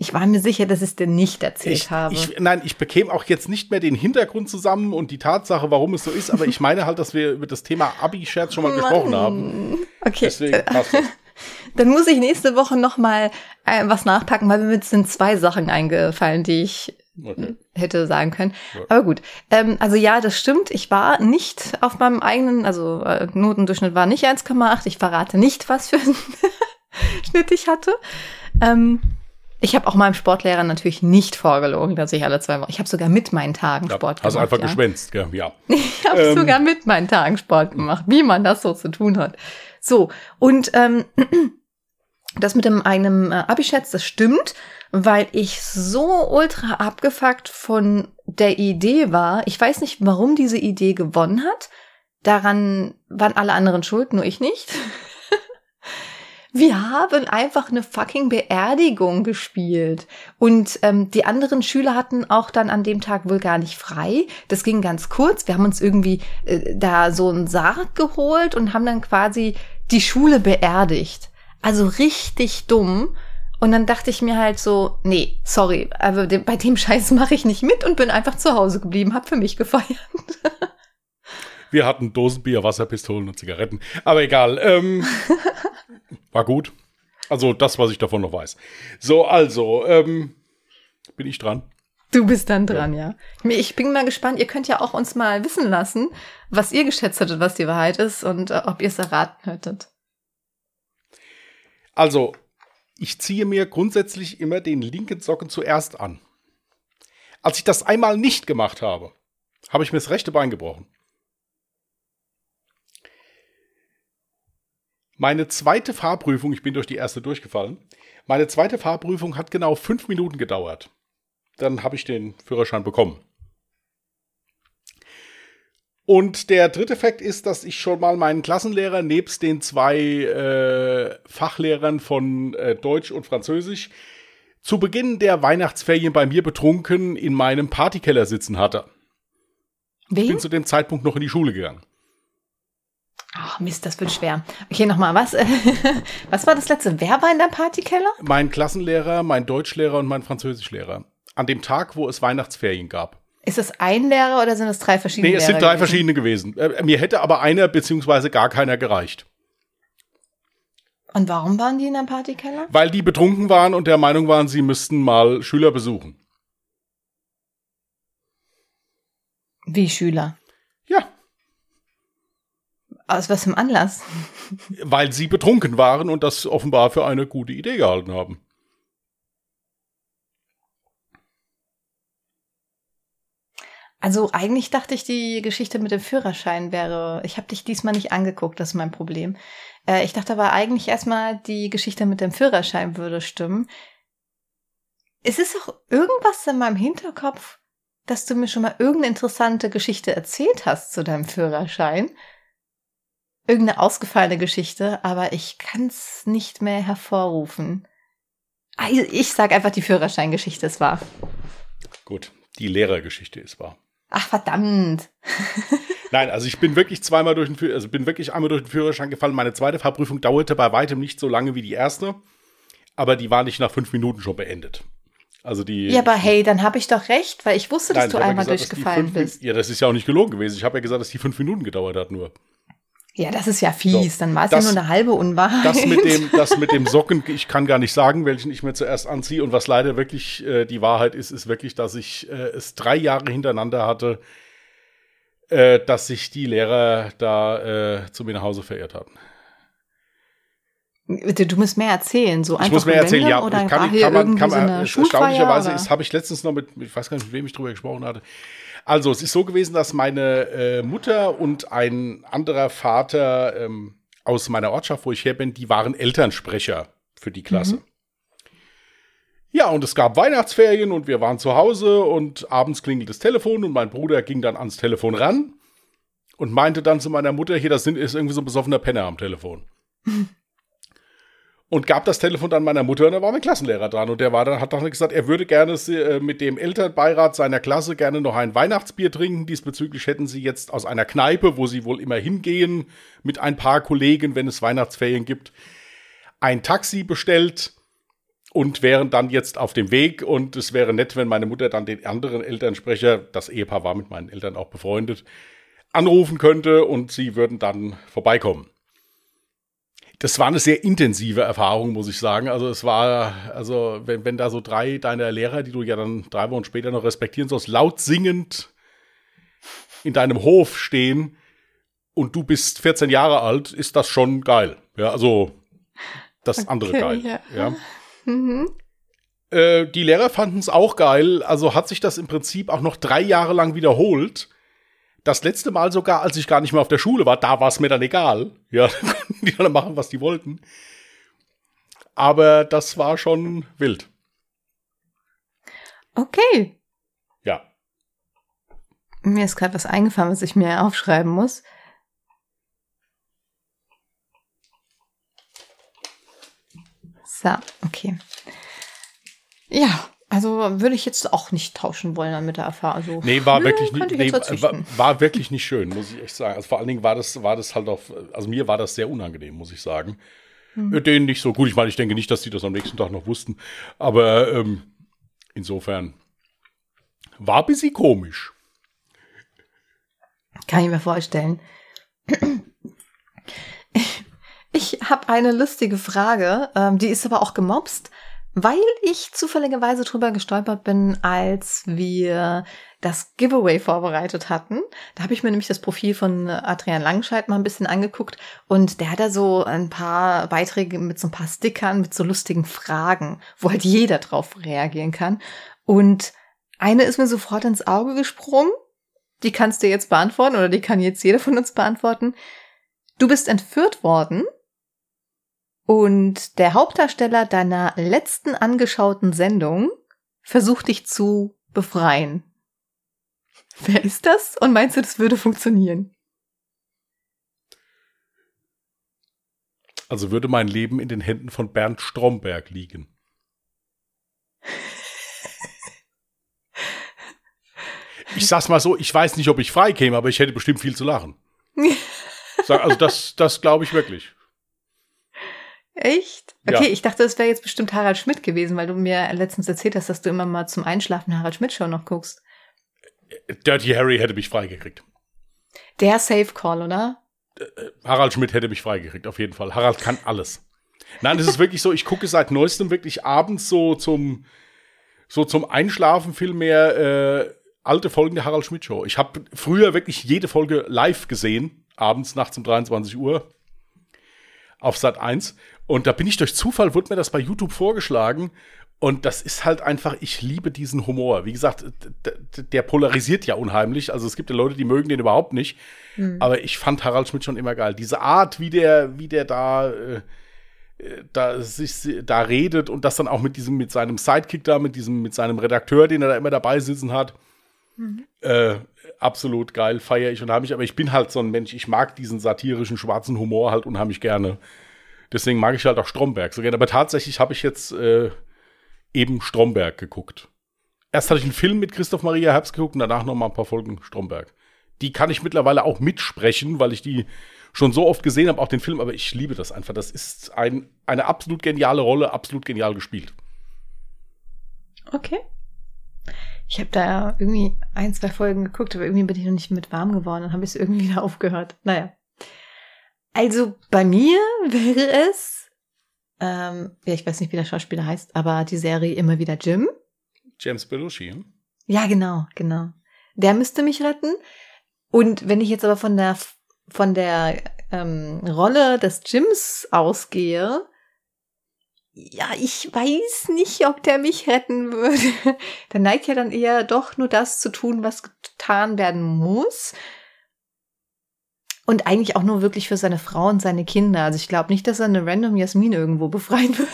Ich war mir sicher, dass ich es dir nicht erzählt ich, habe. Ich, nein, ich bekäme auch jetzt nicht mehr den Hintergrund zusammen und die Tatsache, warum es so ist, aber ich meine halt, dass wir über das Thema Abi-Scherz schon mal <laughs> gesprochen haben. Okay. Deswegen passt das. Dann muss ich nächste Woche noch mal äh, was nachpacken, weil mir sind zwei Sachen eingefallen, die ich okay. hätte sagen können. Ja. Aber gut. Ähm, also ja, das stimmt. Ich war nicht auf meinem eigenen, also äh, Notendurchschnitt war nicht 1,8. Ich verrate nicht, was für einen <laughs> Schnitt ich hatte. Ähm, ich habe auch meinem Sportlehrer natürlich nicht vorgelogen, dass ich alle zwei Wochen. Ich habe sogar mit meinen Tagen ja, Sport gemacht. Hast einfach ja. geschwänzt, gell? ja. <laughs> Ich habe ähm. sogar mit meinen Tagen Sport gemacht, wie man das so zu tun hat. So, und ähm, <clears throat> das mit dem eigenen äh, Abi-Schätz, das stimmt, weil ich so ultra abgefuckt von der Idee war. Ich weiß nicht, warum diese Idee gewonnen hat. Daran waren alle anderen schuld, nur ich nicht. <laughs> Wir haben einfach eine fucking Beerdigung gespielt. Und ähm, die anderen Schüler hatten auch dann an dem Tag wohl gar nicht frei. Das ging ganz kurz. Wir haben uns irgendwie äh, da so einen Sarg geholt und haben dann quasi die Schule beerdigt. Also richtig dumm. Und dann dachte ich mir halt so, nee, sorry, aber bei dem Scheiß mache ich nicht mit und bin einfach zu Hause geblieben, hab für mich gefeiert. Wir hatten Dosenbier, Wasserpistolen und Zigaretten. Aber egal. Ähm, <laughs> war gut. Also das, was ich davon noch weiß. So, also, ähm, bin ich dran. Du bist dann dran, ja. ja. Ich bin mal gespannt. Ihr könnt ja auch uns mal wissen lassen, was ihr geschätzt hättet, was die Wahrheit ist und äh, ob ihr es erraten hättet. Also, ich ziehe mir grundsätzlich immer den linken Socken zuerst an. Als ich das einmal nicht gemacht habe, habe ich mir das rechte Bein gebrochen. Meine zweite Fahrprüfung, ich bin durch die erste durchgefallen, meine zweite Fahrprüfung hat genau fünf Minuten gedauert. Dann habe ich den Führerschein bekommen. Und der dritte Fakt ist, dass ich schon mal meinen Klassenlehrer nebst den zwei äh, Fachlehrern von äh, Deutsch und Französisch zu Beginn der Weihnachtsferien bei mir betrunken in meinem Partykeller sitzen hatte. Wen? Ich bin zu dem Zeitpunkt noch in die Schule gegangen. Ach Mist, das wird schwer. Okay, nochmal, was, <laughs> was war das letzte? Wer war in der Partykeller? Mein Klassenlehrer, mein Deutschlehrer und mein Französischlehrer. An dem Tag, wo es Weihnachtsferien gab. Ist es ein Lehrer oder sind es drei verschiedene? Nee, es Lehrer sind drei gewesen? verschiedene gewesen. Äh, mir hätte aber einer beziehungsweise gar keiner gereicht. Und warum waren die in der Partykeller? Weil die betrunken waren und der Meinung waren, sie müssten mal Schüler besuchen. Wie Schüler? Ja. Aus was einem Anlass? Weil sie betrunken waren und das offenbar für eine gute Idee gehalten haben. Also eigentlich dachte ich, die Geschichte mit dem Führerschein wäre. Ich habe dich diesmal nicht angeguckt, das ist mein Problem. Äh, ich dachte aber eigentlich erstmal, die Geschichte mit dem Führerschein würde stimmen. Es ist auch irgendwas in meinem Hinterkopf, dass du mir schon mal irgendeine interessante Geschichte erzählt hast zu deinem Führerschein. Irgendeine ausgefallene Geschichte, aber ich kann es nicht mehr hervorrufen. Also ich sag einfach, die Führerscheingeschichte ist wahr. Gut, die Lehrergeschichte ist wahr. Ach verdammt. <laughs> Nein, also ich bin wirklich zweimal durch den also bin wirklich einmal durch den Führerschein gefallen. Meine zweite Fahrprüfung dauerte bei weitem nicht so lange wie die erste, aber die war nicht nach fünf Minuten schon beendet. Also die. Ja, aber hey, dann habe ich doch recht, weil ich wusste, dass nein, du einmal gesagt, durchgefallen fünf, bist. Ja, das ist ja auch nicht gelogen gewesen. Ich habe ja gesagt, dass die fünf Minuten gedauert hat nur. Ja, das ist ja fies. So, dann war es ja nur eine halbe Unwahrheit. Das mit dem, <laughs> das mit dem Socken, ich kann gar nicht sagen, welchen ich mir zuerst anziehe. Und was leider wirklich äh, die Wahrheit ist, ist wirklich, dass ich äh, es drei Jahre hintereinander hatte, äh, dass sich die Lehrer da äh, zu mir nach Hause verirrt hatten. Du musst mehr erzählen, so einfach. Ich muss mehr erzählen, ja. Oder ich kann, kann man, kann man, so erstaunlicherweise ist, habe ich letztens noch mit, ich weiß gar nicht, mit wem ich drüber gesprochen hatte. Also, es ist so gewesen, dass meine äh, Mutter und ein anderer Vater ähm, aus meiner Ortschaft, wo ich her bin, die waren Elternsprecher für die Klasse. Mhm. Ja, und es gab Weihnachtsferien und wir waren zu Hause und abends klingelt das Telefon und mein Bruder ging dann ans Telefon ran und meinte dann zu meiner Mutter, hier, das ist irgendwie so ein besoffener Penner am Telefon. <laughs> und gab das Telefon dann meiner Mutter und da war mein Klassenlehrer dran und der war dann, hat dann gesagt, er würde gerne äh, mit dem Elternbeirat seiner Klasse gerne noch ein Weihnachtsbier trinken. Diesbezüglich hätten sie jetzt aus einer Kneipe, wo sie wohl immer hingehen, mit ein paar Kollegen, wenn es Weihnachtsferien gibt, ein Taxi bestellt und wären dann jetzt auf dem Weg und es wäre nett, wenn meine Mutter dann den anderen Elternsprecher, das Ehepaar war mit meinen Eltern auch befreundet, anrufen könnte und sie würden dann vorbeikommen. Das war eine sehr intensive Erfahrung, muss ich sagen. Also es war, also wenn, wenn da so drei deiner Lehrer, die du ja dann drei Wochen später noch respektieren sollst, laut singend in deinem Hof stehen und du bist 14 Jahre alt, ist das schon geil. Ja, also das andere okay, geil. Ja. ja. Mhm. Äh, die Lehrer fanden es auch geil, also hat sich das im Prinzip auch noch drei Jahre lang wiederholt. Das letzte Mal sogar, als ich gar nicht mehr auf der Schule war, da war es mir dann egal. Ja, da <laughs> konnten die alle machen, was die wollten. Aber das war schon wild. Okay. Ja. Mir ist gerade was eingefallen, was ich mir aufschreiben muss. So, okay. Ja, also würde ich jetzt auch nicht tauschen wollen mit der Erfahrung. Also, nee, war wirklich nicht, nee, war, war, wirklich nicht schön, muss ich echt sagen. Also vor allen Dingen war das, war das halt auch, also mir war das sehr unangenehm, muss ich sagen. Mhm. Den nicht so gut. Ich meine, ich denke nicht, dass die das am nächsten Tag noch wussten. Aber ähm, insofern war ein bisschen komisch. Kann ich mir vorstellen. Ich habe eine lustige Frage, ähm, die ist aber auch gemobst, weil ich zufälligerweise drüber gestolpert bin, als wir das Giveaway vorbereitet hatten. Da habe ich mir nämlich das Profil von Adrian Langscheid mal ein bisschen angeguckt und der hat da so ein paar Beiträge mit so ein paar Stickern, mit so lustigen Fragen, wo halt jeder drauf reagieren kann. Und eine ist mir sofort ins Auge gesprungen. Die kannst du jetzt beantworten oder die kann jetzt jeder von uns beantworten. Du bist entführt worden und der Hauptdarsteller deiner letzten angeschauten Sendung versucht dich zu befreien. Wer ist das? Und meinst du, das würde funktionieren? Also würde mein Leben in den Händen von Bernd Stromberg liegen. Ich sag's mal so, ich weiß nicht, ob ich frei käme, aber ich hätte bestimmt viel zu lachen. <laughs> Also das, das glaube ich wirklich. Echt? Okay, ja. ich dachte, es wäre jetzt bestimmt Harald Schmidt gewesen, weil du mir letztens erzählt hast, dass du immer mal zum Einschlafen Harald Schmidt Show noch guckst. Dirty Harry hätte mich freigekriegt. Der Safe Call, oder? Äh, Harald Schmidt hätte mich freigekriegt, auf jeden Fall. Harald kann alles. Nein, es ist wirklich so, ich gucke seit neuestem wirklich abends so zum, so zum Einschlafen viel mehr äh, alte Folgen der Harald Schmidt Show. Ich habe früher wirklich jede Folge live gesehen, abends, nachts um 23 Uhr auf Sat 1 und da bin ich durch Zufall, wurde mir das bei YouTube vorgeschlagen. Und das ist halt einfach, ich liebe diesen Humor. Wie gesagt, der polarisiert ja unheimlich. Also es gibt ja Leute, die mögen den überhaupt nicht. Mhm. Aber ich fand Harald Schmidt schon immer geil. Diese Art, wie der, wie der da, äh, da sich da redet und das dann auch mit diesem, mit seinem Sidekick da, mit diesem, mit seinem Redakteur, den er da immer dabei sitzen hat. Mhm. Äh, absolut geil, feiere ich unheimlich. Aber ich bin halt so ein Mensch, ich mag diesen satirischen schwarzen Humor halt unheimlich gerne. Deswegen mag ich halt auch Stromberg so gerne. Aber tatsächlich habe ich jetzt äh, eben Stromberg geguckt. Erst hatte ich einen Film mit Christoph Maria Herbst geguckt und danach noch mal ein paar Folgen Stromberg. Die kann ich mittlerweile auch mitsprechen, weil ich die schon so oft gesehen habe, auch den Film, aber ich liebe das einfach. Das ist ein, eine absolut geniale Rolle, absolut genial gespielt. Okay. Ich habe da irgendwie ein, zwei Folgen geguckt, aber irgendwie bin ich noch nicht mit warm geworden und habe es irgendwie <laughs> wieder aufgehört. Naja. Also bei mir wäre es, ähm, ja, ich weiß nicht, wie der Schauspieler heißt, aber die Serie immer wieder Jim. James Belushi. Hm? Ja, genau, genau. Der müsste mich retten. Und wenn ich jetzt aber von der von der ähm, Rolle des Jims ausgehe, ja, ich weiß nicht, ob der mich retten würde. <laughs> Der neigt ja dann eher doch nur das zu tun, was getan werden muss. Und eigentlich auch nur wirklich für seine Frau und seine Kinder. Also ich glaube nicht, dass er eine random Jasmin irgendwo befreien würde.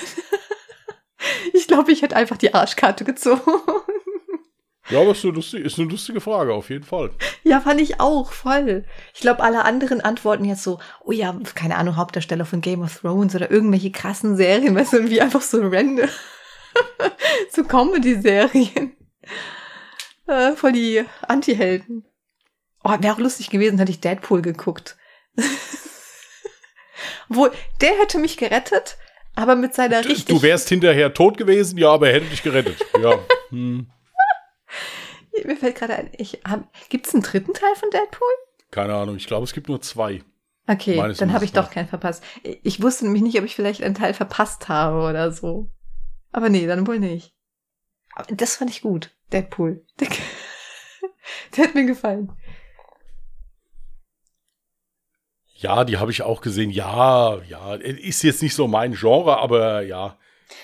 <laughs> ich glaube, ich hätte einfach die Arschkarte gezogen. Ja, aber ist eine, lustige, ist eine lustige Frage, auf jeden Fall. Ja, fand ich auch, voll. Ich glaube, alle anderen antworten jetzt so, oh ja, keine Ahnung, Hauptdarsteller von Game of Thrones oder irgendwelche krassen Serien, weißt du, wie einfach so random. <laughs> so Comedy-Serien. Äh, voll die Anti-Helden. Oh, wäre auch lustig gewesen, hätte ich Deadpool geguckt. <laughs> Wo, der hätte mich gerettet, aber mit seiner du, richtig. Du wärst hinterher tot gewesen, ja, aber er hätte dich gerettet. Ja. Hm. <laughs> Mir fällt gerade ein, ich, gibt es einen dritten Teil von Deadpool? Keine Ahnung, ich glaube, es gibt nur zwei. Okay, Meines dann habe ich doch keinen verpasst. Ich wusste nämlich nicht, ob ich vielleicht einen Teil verpasst habe oder so. Aber nee, dann wohl nicht. Aber das fand ich gut, Deadpool. Der, <laughs> der hat mir gefallen. Ja, die habe ich auch gesehen. Ja, ja, ist jetzt nicht so mein Genre, aber ja.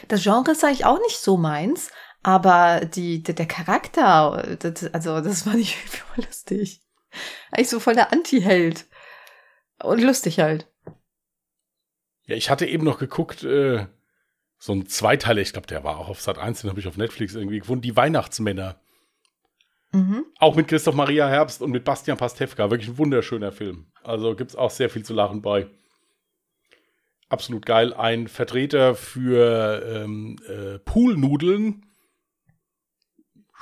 Das Genre ist eigentlich auch nicht so meins, aber die, der, der Charakter, das, also das war nicht <laughs> voll lustig. Eigentlich so voll der Anti-Held. Und lustig halt. Ja, ich hatte eben noch geguckt, äh, so ein Zweiteiler, ich glaube, der war auch auf Sat 1, den habe ich auf Netflix irgendwie gefunden, die Weihnachtsmänner. Mhm. Auch mit Christoph Maria Herbst und mit Bastian Pastewka. Wirklich ein wunderschöner Film. Also gibt es auch sehr viel zu lachen bei. Absolut geil. Ein Vertreter für ähm, äh, Poolnudeln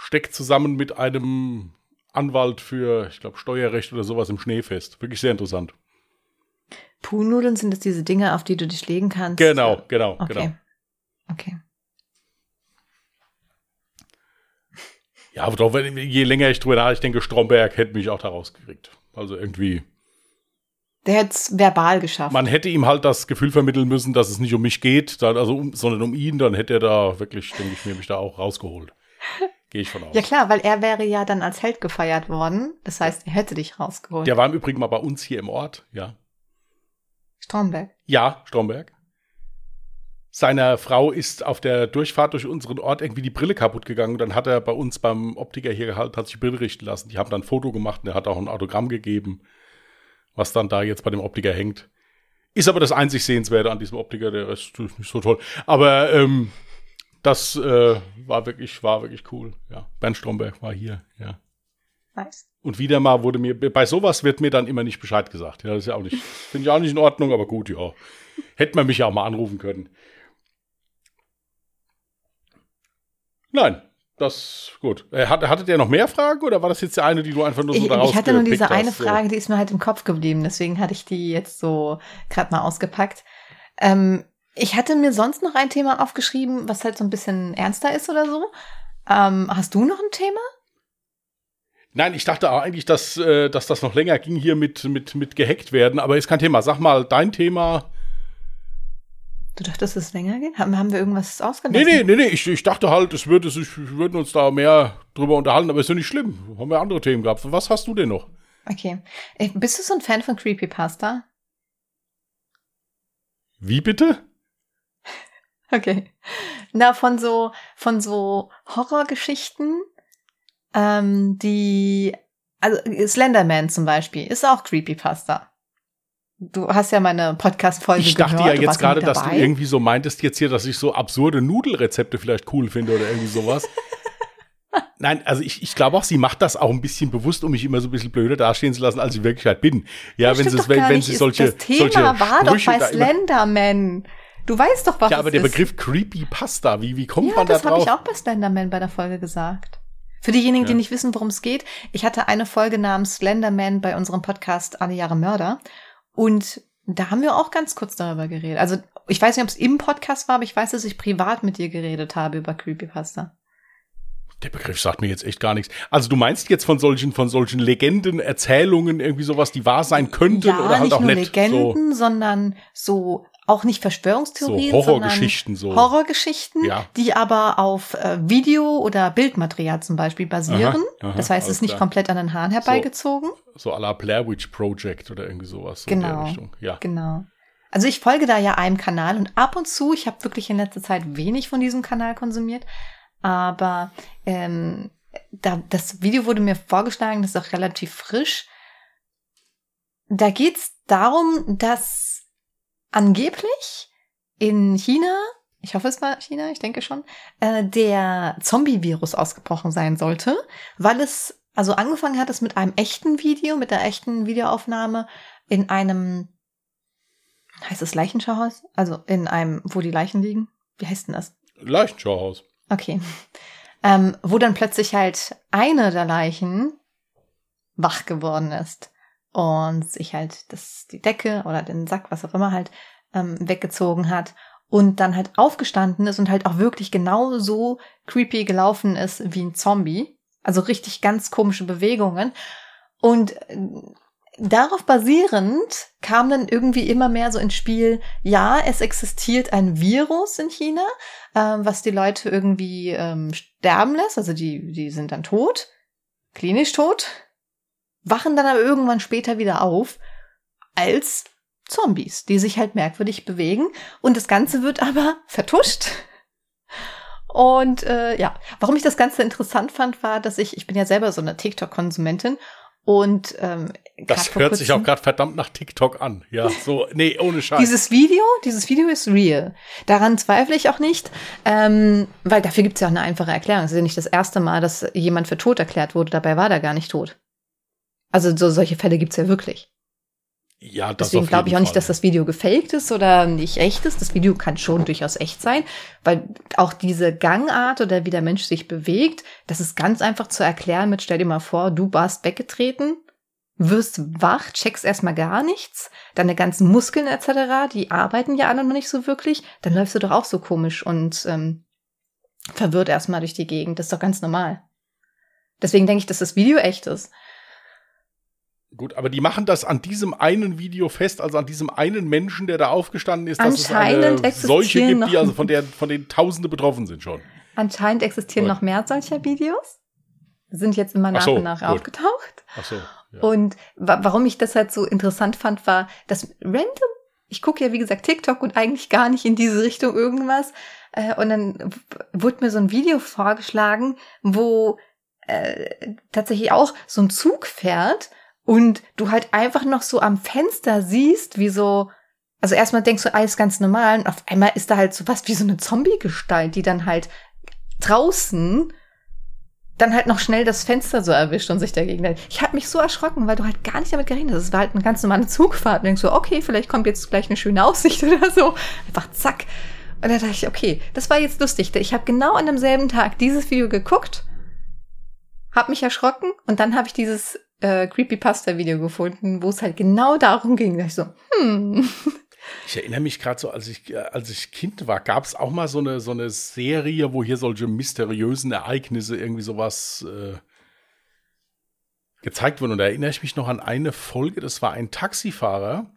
steckt zusammen mit einem Anwalt für, ich glaube, Steuerrecht oder sowas im Schnee fest. Wirklich sehr interessant. Puhnudeln sind das diese Dinge, auf die du dich legen kannst? Genau, genau, Okay. genau. Okay. Ja, aber doch, je länger ich drüber nachdenke, Stromberg hätte mich auch da rausgekriegt. Also irgendwie, Der hätte es verbal geschafft. man hätte ihm halt das Gefühl vermitteln müssen, dass es nicht um mich geht, dann, also um, sondern um ihn, dann hätte er da wirklich, denke ich mir, mich da auch rausgeholt. Gehe ich von aus. ja klar, weil er wäre ja dann als Held gefeiert worden. Das heißt, er hätte dich rausgeholt. Der war im Übrigen mal bei uns hier im Ort, ja. Stromberg. Ja, Stromberg. Seiner Frau ist auf der Durchfahrt durch unseren Ort irgendwie die Brille kaputt gegangen. Dann hat er bei uns beim Optiker hier gehalten, hat sich die Brille richten lassen. Die haben dann ein Foto gemacht und er hat auch ein Autogramm gegeben, was dann da jetzt bei dem Optiker hängt. Ist aber das einzig Sehenswerte an diesem Optiker, der Rest ist nicht so toll. Aber ähm, das äh, war wirklich, war wirklich cool. Ja, Bernd Stromberg war hier, ja. Nice. Und wieder mal wurde mir, bei sowas wird mir dann immer nicht Bescheid gesagt. Ja, das ist ja auch nicht, finde ich auch nicht in Ordnung, aber gut, ja. Hätte man mich ja auch mal anrufen können. Nein, das, gut. Äh, hat, hattet ihr noch mehr Fragen oder war das jetzt die eine, die du einfach nur so Ich, daraus ich hatte nur diese eine hast, so? Frage, die ist mir halt im Kopf geblieben. Deswegen hatte ich die jetzt so gerade mal ausgepackt. Ähm, ich hatte mir sonst noch ein Thema aufgeschrieben, was halt so ein bisschen ernster ist oder so. Ähm, hast du noch ein Thema? Nein, ich dachte auch eigentlich, dass, äh, dass das noch länger ging hier mit, mit, mit gehackt werden, aber ist kein Thema. Sag mal, dein Thema. Du dachtest, es länger geht? Haben, haben wir irgendwas Nee, ausgelassen? nee, nee, nee, ich, ich dachte halt, es würde sich, wir würden uns da mehr drüber unterhalten, aber ist ja nicht schlimm. Haben wir andere Themen gehabt. Was hast du denn noch? Okay. Äh, Bist du so ein Fan von Creepypasta? Wie bitte? Okay. Na, von so, von so Horrorgeschichten, ähm, die, also Slenderman zum Beispiel, ist auch Creepypasta. Du hast ja meine Podcast-Folge Ich dachte gehört. ja jetzt gerade, dass du irgendwie so meintest jetzt hier, dass ich so absurde Nudelrezepte vielleicht cool finde oder irgendwie sowas. <laughs> Nein, also ich, ich glaube auch, sie macht das auch ein bisschen bewusst, um mich immer so ein bisschen blöder dastehen zu lassen, als ich in Wirklichkeit bin. Ja, wenn Stimmt sie, doch wenn, wenn sie solche, Das Thema solche war doch Sprüche bei da immer, Slenderman. Du weißt doch, was Ja, aber der ist. Begriff Creepypasta, wie, wie kommt Ja, man da das habe drauf? ich auch bei Slenderman bei der Folge gesagt. Für diejenigen, die Ja. nicht wissen, worum es geht, ich hatte eine Folge namens Slenderman bei unserem Podcast Alle Jahre Mörder. Und da haben wir auch ganz kurz darüber geredet. Also ich weiß nicht, ob es im Podcast war, aber ich weiß, dass ich privat mit dir geredet habe über Creepypasta. Der Begriff sagt mir jetzt echt gar nichts. Also du meinst jetzt von solchen, von solchen Legenden, Erzählungen, irgendwie sowas, die wahr sein könnten ja, oder halt nicht auch nur nicht Legenden, sondern so auch nicht so, Verschwörungstheorien, so Horrorgeschichten so. Horrorgeschichten, Ja. die aber auf äh, Video- oder Bildmaterial zum Beispiel basieren. Aha, aha, das heißt, es ist nicht klar. komplett an den Haaren herbeigezogen. So à la Blair Witch Project oder irgendwie sowas. So in der Genau. Richtung. Ja. Genau. Also ich folge da ja einem Kanal und ab und zu, ich habe wirklich in letzter Zeit wenig von diesem Kanal konsumiert, aber ähm, da, das Video wurde mir vorgeschlagen, das ist auch relativ frisch. Da geht's darum, dass angeblich in China, ich hoffe es war China, ich denke schon, äh, der Zombie-Virus ausgebrochen sein sollte, weil es also angefangen hat es mit einem echten Video, mit der echten Videoaufnahme in einem, heißt es Leichenschauhaus? Also in einem, wo die Leichen liegen? Wie heißt denn das? Leichenschauhaus. Okay. Ähm, wo dann plötzlich halt eine der Leichen wach geworden ist und sich halt das, die Decke oder den Sack, was auch immer halt, ähm, weggezogen hat und dann halt aufgestanden ist und halt auch wirklich genau so creepy gelaufen ist wie ein Zombie. Also richtig ganz komische Bewegungen. Und äh, darauf basierend kam dann irgendwie immer mehr so ins Spiel, ja, es existiert ein Virus in China, ähm, was die Leute irgendwie ähm, sterben lässt. Also die, die sind dann tot, klinisch tot, wachen dann aber irgendwann später wieder auf als Zombies, die sich halt merkwürdig bewegen. Und das Ganze wird aber <laughs> vertuscht. Und äh, ja, warum ich das Ganze interessant fand, war, dass ich, ich bin ja selber so eine TikTok-Konsumentin und ähm, Das hört sich auch gerade verdammt nach TikTok an. Ja, so, nee, ohne Scheiß. dieses Video, dieses Video ist real. Daran zweifle ich auch nicht, ähm, weil dafür gibt es ja auch eine einfache Erklärung. Es ist ja nicht das erste Mal, dass jemand für tot erklärt wurde, dabei war der gar nicht tot. Also so solche Fälle gibt es ja wirklich. ja, das Deswegen glaube ich auch nicht, Fall. dass das Video gefaked ist oder nicht echt ist. Das Video kann schon durchaus echt sein, weil auch diese Gangart oder wie der Mensch sich bewegt, das ist ganz einfach zu erklären mit, stell dir mal vor, du warst weggetreten, wirst wach, checkst erstmal gar nichts, deine ganzen Muskeln etc., die arbeiten ja alle noch nicht so wirklich, dann läufst du doch auch so komisch und ähm, verwirrt erstmal durch die Gegend. Das ist doch ganz normal. Deswegen denke ich, dass das Video echt ist. Gut, aber die machen das an diesem einen Video fest, also an diesem einen Menschen, der da aufgestanden ist, dass es eine solche gibt, die also von der von denen Tausende betroffen sind schon. Anscheinend existieren Gut. noch mehr solcher Videos. Sind jetzt immer nach so, und nach gut. aufgetaucht. Ach so. Und wa warum ich das halt so interessant fand, war, dass random, ich gucke ja wie gesagt TikTok und eigentlich gar nicht in diese Richtung irgendwas. Äh, und dann wurde mir so ein Video vorgeschlagen, wo äh, tatsächlich auch so ein Zug fährt und du halt einfach noch so am Fenster siehst, wie so, also erstmal denkst du alles ganz normal und auf einmal ist da halt so was wie so eine Zombie-Gestalt, die dann halt draußen dann halt noch schnell das Fenster so erwischt und sich dagegen hält. Ich habe mich so erschrocken, weil du halt gar nicht damit gerechnet hast. Es war halt eine ganz normale Zugfahrt. Und denkst so, okay, vielleicht kommt jetzt gleich eine schöne Aussicht <laughs> oder so. Einfach zack. Und dann dachte ich, okay, das war jetzt lustig. Ich habe genau an demselben Tag dieses Video geguckt, habe mich erschrocken und dann habe ich dieses äh, Creepypasta-Video gefunden, wo es halt genau darum ging. Da ich so, hm. Ich erinnere mich gerade so, als ich, als ich Kind war, gab es auch mal so eine, so eine Serie, wo hier solche mysteriösen Ereignisse, irgendwie sowas äh, gezeigt wurden. Und da erinnere ich mich noch an eine Folge, das war ein Taxifahrer,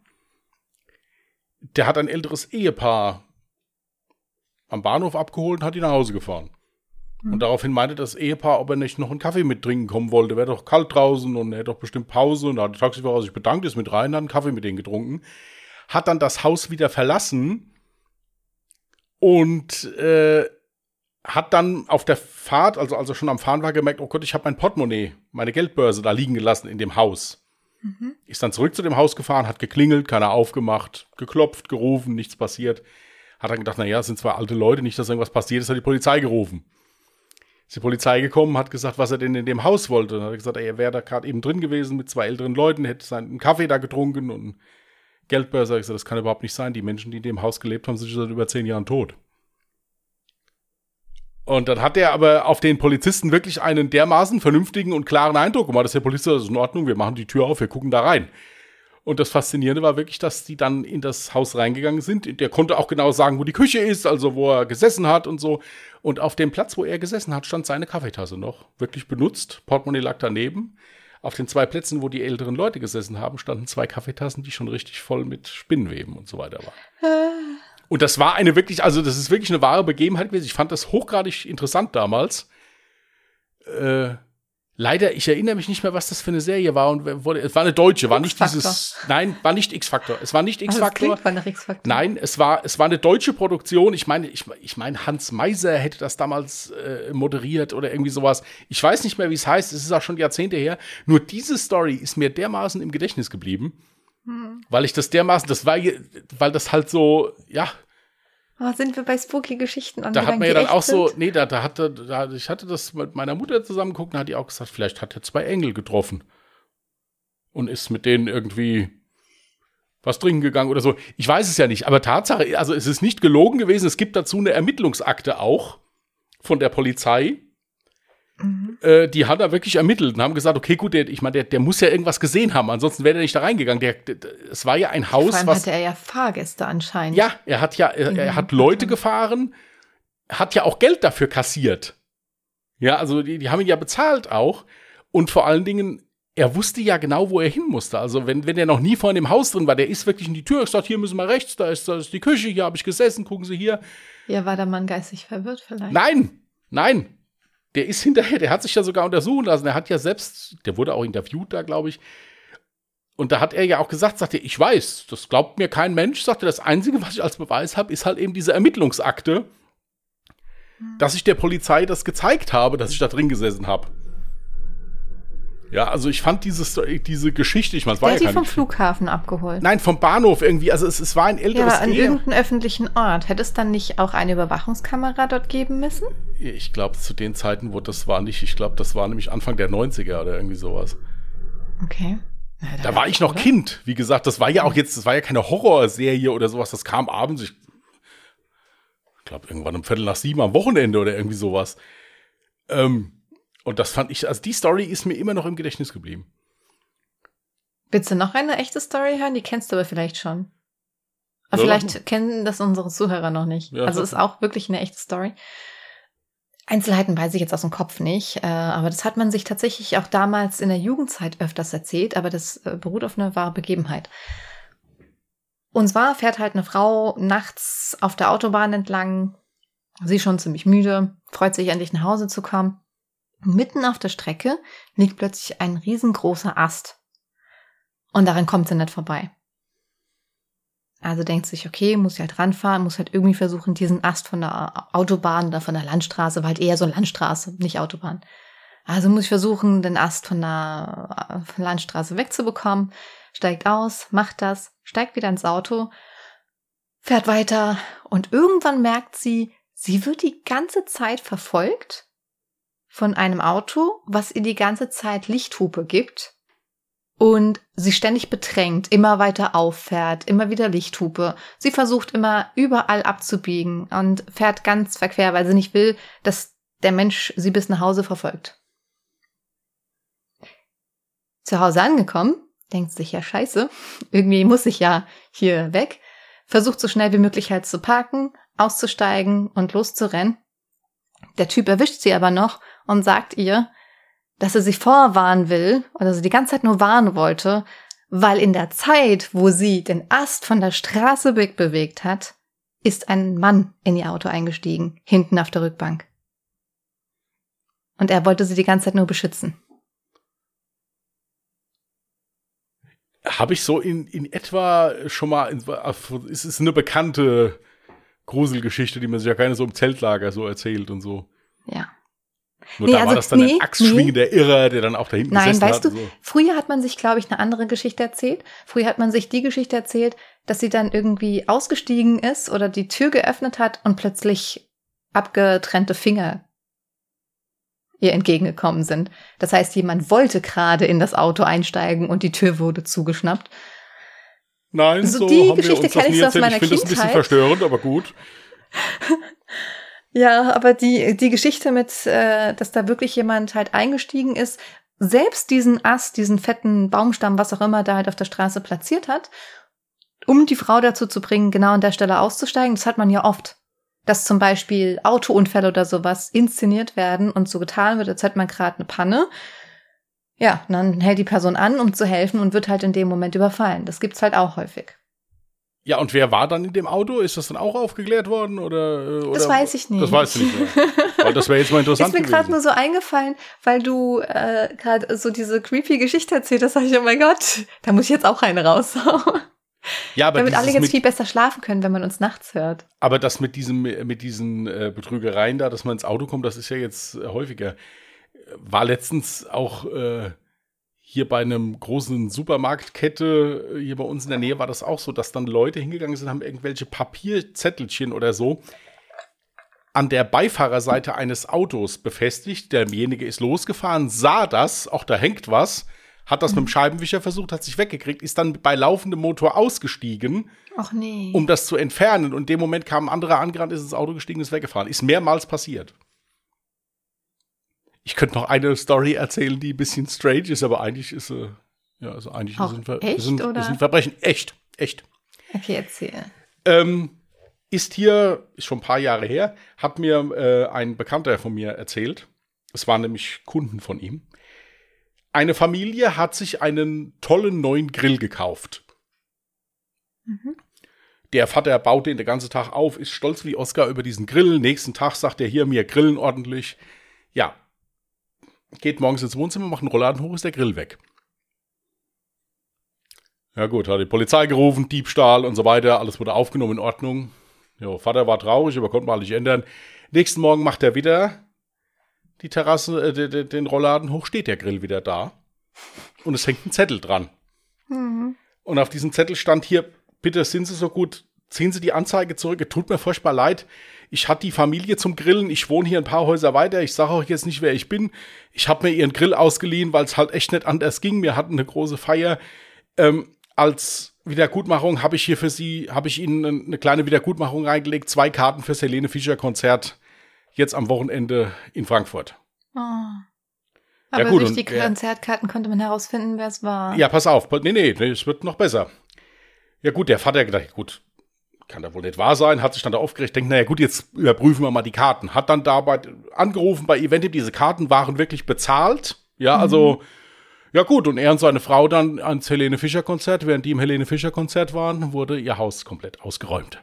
der hat ein älteres Ehepaar am Bahnhof abgeholt und hat ihn nach Hause gefahren. Und daraufhin meinte das Ehepaar, ob er nicht noch einen Kaffee mittrinken kommen wollte. Wäre doch kalt draußen und er hätte doch bestimmt Pause. Und da hat der Taxifahrer sich bedankt, ist mit rein, hat einen Kaffee mit denen getrunken hat dann das Haus wieder verlassen und äh, hat dann auf der Fahrt, also als er schon am Fahren war, gemerkt, oh Gott, ich habe mein Portemonnaie, meine Geldbörse da liegen gelassen in dem Haus. Mhm. Ist dann zurück zu dem Haus gefahren, hat geklingelt, keiner aufgemacht, geklopft, gerufen, nichts passiert. Hat dann gedacht, naja, es sind zwei alte Leute, nicht, dass irgendwas passiert ist, hat die Polizei gerufen. Die Polizei gekommen, hat gesagt, was er denn in dem Haus wollte. Dann hat er gesagt, er wäre da gerade eben drin gewesen mit zwei älteren Leuten, hätte seinen Kaffee da getrunken und Geldbörse. Ich so, das kann überhaupt nicht sein. Die Menschen, die in dem Haus gelebt haben, sind schon seit über zehn Jahren tot. Und dann hat er aber auf den Polizisten wirklich einen dermaßen vernünftigen und klaren Eindruck gemacht, dass der Polizist, das ist in Ordnung, wir machen die Tür auf, wir gucken da rein. Und das Faszinierende war wirklich, dass die dann in das Haus reingegangen sind. Der konnte auch genau sagen, wo die Küche ist, also wo er gesessen hat und so. Und auf dem Platz, wo er gesessen hat, stand seine Kaffeetasse noch. Wirklich benutzt. Portemonnaie lag daneben. Auf den zwei Plätzen, wo die älteren Leute gesessen haben, standen zwei Kaffeetassen, die schon richtig voll mit Spinnweben und so weiter waren. Und das war eine wirklich, also das ist wirklich eine wahre Begebenheit gewesen. Ich fand das hochgradig interessant damals. Äh, leider, ich erinnere mich nicht mehr, was das für eine Serie war. Und es war eine deutsche, war nicht dieses. Nein, war nicht X-Factor. Es war nicht X-Factor. Nein, es war, es war eine deutsche Produktion. Ich meine, ich, ich meine, Hans Meiser hätte das damals äh, moderiert oder irgendwie sowas. Ich weiß nicht mehr, wie es heißt. Es ist auch schon Jahrzehnte her. Nur diese Story ist mir dermaßen im Gedächtnis geblieben. Hm. Weil ich das dermaßen, das war, weil das halt so, ja, Oh, sind wir bei spooky Geschichten Da hat man ja dann auch sind? so, nee, da, da hatte, da, ich hatte das mit meiner Mutter zusammen geguckt, da hat die auch gesagt, vielleicht hat er zwei Engel getroffen. Und ist mit denen irgendwie was trinken gegangen oder so. Ich weiß es ja nicht, aber Tatsache, also es ist nicht gelogen gewesen. Es gibt dazu eine Ermittlungsakte auch von der Polizei. Mhm. Äh, die hat da wirklich ermittelt und haben gesagt, okay, gut, der, ich meine, der, der muss ja irgendwas gesehen haben, ansonsten wäre er nicht da reingegangen. Der, es war ja ein Haus, Vor allem was. hatte er ja Fahrgäste anscheinend. Ja, er hat ja, er, er hat Leute gefahren, hat ja auch Geld dafür kassiert. Ja, also die, die haben ihn ja bezahlt auch. Und vor allen Dingen, er wusste ja genau, wo er hin musste. Also, wenn, wenn er noch nie vor dem Haus drin war, der ist wirklich in die Tür gesagt, hier müssen wir rechts, da ist, da ist die Küche, hier habe ich gesessen, gucken Sie hier. Ja, war der Mann geistig verwirrt vielleicht? Nein, nein der ist hinterher, der hat sich ja sogar untersuchen lassen. Er hat ja selbst, der wurde auch interviewt da, glaube ich. Und da hat er ja auch gesagt, sagte, ich weiß, das glaubt mir kein Mensch, sagte, das Einzige, was ich als Beweis habe, ist halt eben diese Ermittlungsakte, dass ich der Polizei das gezeigt habe, dass ich da drin gesessen habe. Ja, also ich fand dieses, diese Geschichte, ich meine, es war ja die vom Flughafen abgeholt. Nein, vom Bahnhof irgendwie. Also es, es war ein älteres Ja, an Ehe. irgendeinem öffentlichen Ort. Hätte es dann nicht auch eine Überwachungskamera dort geben müssen? Ich glaube, zu den Zeiten, wo das war nicht, ich glaube, das war nämlich Anfang der 90er oder irgendwie sowas. Okay. Na, da, da war ich noch oder? Kind. Wie gesagt, das war ja auch jetzt, das war ja keine Horrorserie oder sowas. Das kam abends, ich glaube, irgendwann um Viertel nach sieben am Wochenende oder irgendwie sowas. Ähm, und das fand ich, also die Story ist mir immer noch im Gedächtnis geblieben. Willst du noch eine echte Story hören? Die kennst du aber vielleicht schon. Aber Ja, vielleicht kennen das unsere Zuhörer noch nicht. Ja, also ist auch wirklich eine echte Story. Einzelheiten weiß ich jetzt aus dem Kopf nicht, äh, aber das hat man sich tatsächlich auch damals in der Jugendzeit öfters erzählt, aber das äh, beruht auf einer wahren Begebenheit. Und zwar fährt halt eine Frau nachts auf der Autobahn entlang, sie ist schon ziemlich müde, freut sich endlich nach Hause zu kommen. Mitten auf der Strecke liegt plötzlich ein riesengroßer Ast. Und daran kommt sie nicht vorbei. Also denkt sich, okay, muss ich halt ranfahren, muss halt irgendwie versuchen, diesen Ast von der Autobahn oder von der Landstraße, war halt eher so Landstraße, nicht Autobahn. Also muss ich versuchen, den Ast von der Landstraße wegzubekommen, steigt aus, macht das, steigt wieder ins Auto, fährt weiter und irgendwann merkt sie, sie wird die ganze Zeit verfolgt von einem Auto, was ihr die ganze Zeit Lichthupe gibt und sie ständig bedrängt, immer weiter auffährt, immer wieder Lichthupe. Sie versucht immer überall abzubiegen und fährt ganz verquer, weil sie nicht will, dass der Mensch sie bis nach Hause verfolgt. Zu Hause angekommen, denkt sich ja scheiße, <laughs> irgendwie muss ich ja hier weg, versucht so schnell wie möglich halt zu parken, auszusteigen und loszurennen. Der Typ erwischt sie aber noch und sagt ihr, dass er sie vorwarnen will oder sie die ganze Zeit nur warnen wollte, weil in der Zeit, wo sie den Ast von der Straße wegbewegt hat, ist ein Mann in ihr Auto eingestiegen, hinten auf der Rückbank. Und er wollte sie die ganze Zeit nur beschützen. Habe ich so in, in etwa schon mal, es ist eine bekannte Gruselgeschichte, die man sich ja gerne so im Zeltlager so erzählt und so. Ja. Nur Nee, da war also- das dann nee, ein axtschwingender Irrer, der dann auch da hinten Nein, gesessen weißt hat. du, und so. früher hat man sich, glaube ich, eine andere Geschichte erzählt. Früher hat man sich die Geschichte erzählt, dass sie dann irgendwie ausgestiegen ist oder die Tür geöffnet hat und plötzlich abgetrennte Finger ihr entgegengekommen sind. Das heißt, jemand wollte gerade in das Auto einsteigen und die Tür wurde zugeschnappt. Nein, So so, die haben Geschichte wir uns das kenn ich nie so aus meiner Ich finde das ein bisschen Kindheit. verstörend, aber gut. <laughs> Ja, aber die, die Geschichte mit, äh, dass da wirklich jemand halt eingestiegen ist, selbst diesen Ast, diesen fetten Baumstamm, was auch immer da halt auf der Straße platziert hat, um die Frau dazu zu bringen, genau an der Stelle auszusteigen. Das hat man ja oft. Dass zum Beispiel Autounfälle oder sowas inszeniert werden und so getan wird, als hätte man gerade eine Panne. Ja, und dann hält die Person an, um zu helfen und wird halt in dem Moment überfallen. Das gibt's halt auch häufig. Ja, und wer war dann in dem Auto? Ist das dann auch aufgeklärt worden? Oder, äh, oder Das weiß ich nicht. Das weißt du nicht mehr. Weil das wäre jetzt mal <laughs> interessant Ist mir gerade nur so eingefallen, weil du äh, gerade so diese creepy Geschichte erzählt hast, sag ich, oh mein Gott, da muss ich jetzt auch eine raushauen. ja, aber, Damit alle jetzt viel besser schlafen können, wenn man uns nachts hört. aber das mit, diesem, mit diesen äh, Betrügereien da, dass man ins Auto kommt, das ist ja jetzt äh, häufiger. War letztens auch äh, hier bei einem großen Supermarktkette, äh, hier bei uns in der Nähe, war das auch so, dass dann Leute hingegangen sind, haben irgendwelche Papierzettelchen oder so an der Beifahrerseite eines Autos befestigt. Derjenige ist losgefahren, sah das, auch da hängt was, hat das mit dem Scheibenwischer versucht, hat sich weggekriegt, ist dann bei laufendem Motor ausgestiegen, nee. um das zu entfernen. Und in dem Moment kam ein anderer angerannt, ist ins Auto gestiegen, ist weggefahren. Ist mehrmals passiert. Ich könnte noch eine Story erzählen, die ein bisschen strange ist, aber eigentlich ist sie, ja, also eigentlich Auch ist ein, Ver echt, ist ein, ist ein Verbrechen. Echt, echt. okay, erzähl. Ähm, ist hier, ist schon ein paar Jahre her, hat mir äh, ein Bekannter von mir erzählt. Es waren nämlich Kunden von ihm. Eine Familie hat sich einen tollen neuen Grill gekauft. Mhm. Der Vater baut den den ganzen Tag auf, ist stolz wie Oscar über diesen Grill. Nächsten Tag sagt er hier, mir grillen ordentlich. Ja. Geht morgens ins Wohnzimmer, macht einen Rollladen hoch, ist der Grill weg. Ja gut, hat die Polizei gerufen, Diebstahl und so weiter, alles wurde aufgenommen in Ordnung. Jo, Vater war traurig, aber konnte man nicht ändern. Nächsten Morgen macht er wieder die Terrasse, äh, de- de- den Rollladen hoch, steht der Grill wieder da. Und es hängt ein Zettel dran. Mhm. Und auf diesem Zettel stand hier, bitte sind Sie so gut, ziehen Sie die Anzeige zurück. Es tut mir furchtbar leid. Ich hatte die Familie zum Grillen. Ich wohne hier ein paar Häuser weiter. Ich sage auch jetzt nicht, wer ich bin. Ich habe mir Ihren Grill ausgeliehen, weil es halt echt nicht anders ging. Wir hatten eine große Feier. Ähm, als Wiedergutmachung habe ich hier für Sie, habe ich Ihnen eine eine kleine Wiedergutmachung reingelegt. Zwei Karten fürs Helene Fischer Konzert jetzt am Wochenende in Frankfurt. Oh. Aber ja, gut, durch die äh, Konzertkarten konnte man herausfinden, wer es war. Ja, pass auf. Nee, nee, nee, es wird noch besser. Ja, gut, der Vater hat gedacht, gut, kann da wohl nicht wahr sein, hat sich dann da aufgeregt, denkt, naja, gut, jetzt überprüfen wir mal die Karten. Hat dann dabei angerufen bei Eventim, diese Karten waren wirklich bezahlt. Ja, also, ja gut, und er und seine Frau dann ans Helene Fischer Konzert, während die im Helene Fischer Konzert waren, wurde ihr Haus komplett ausgeräumt.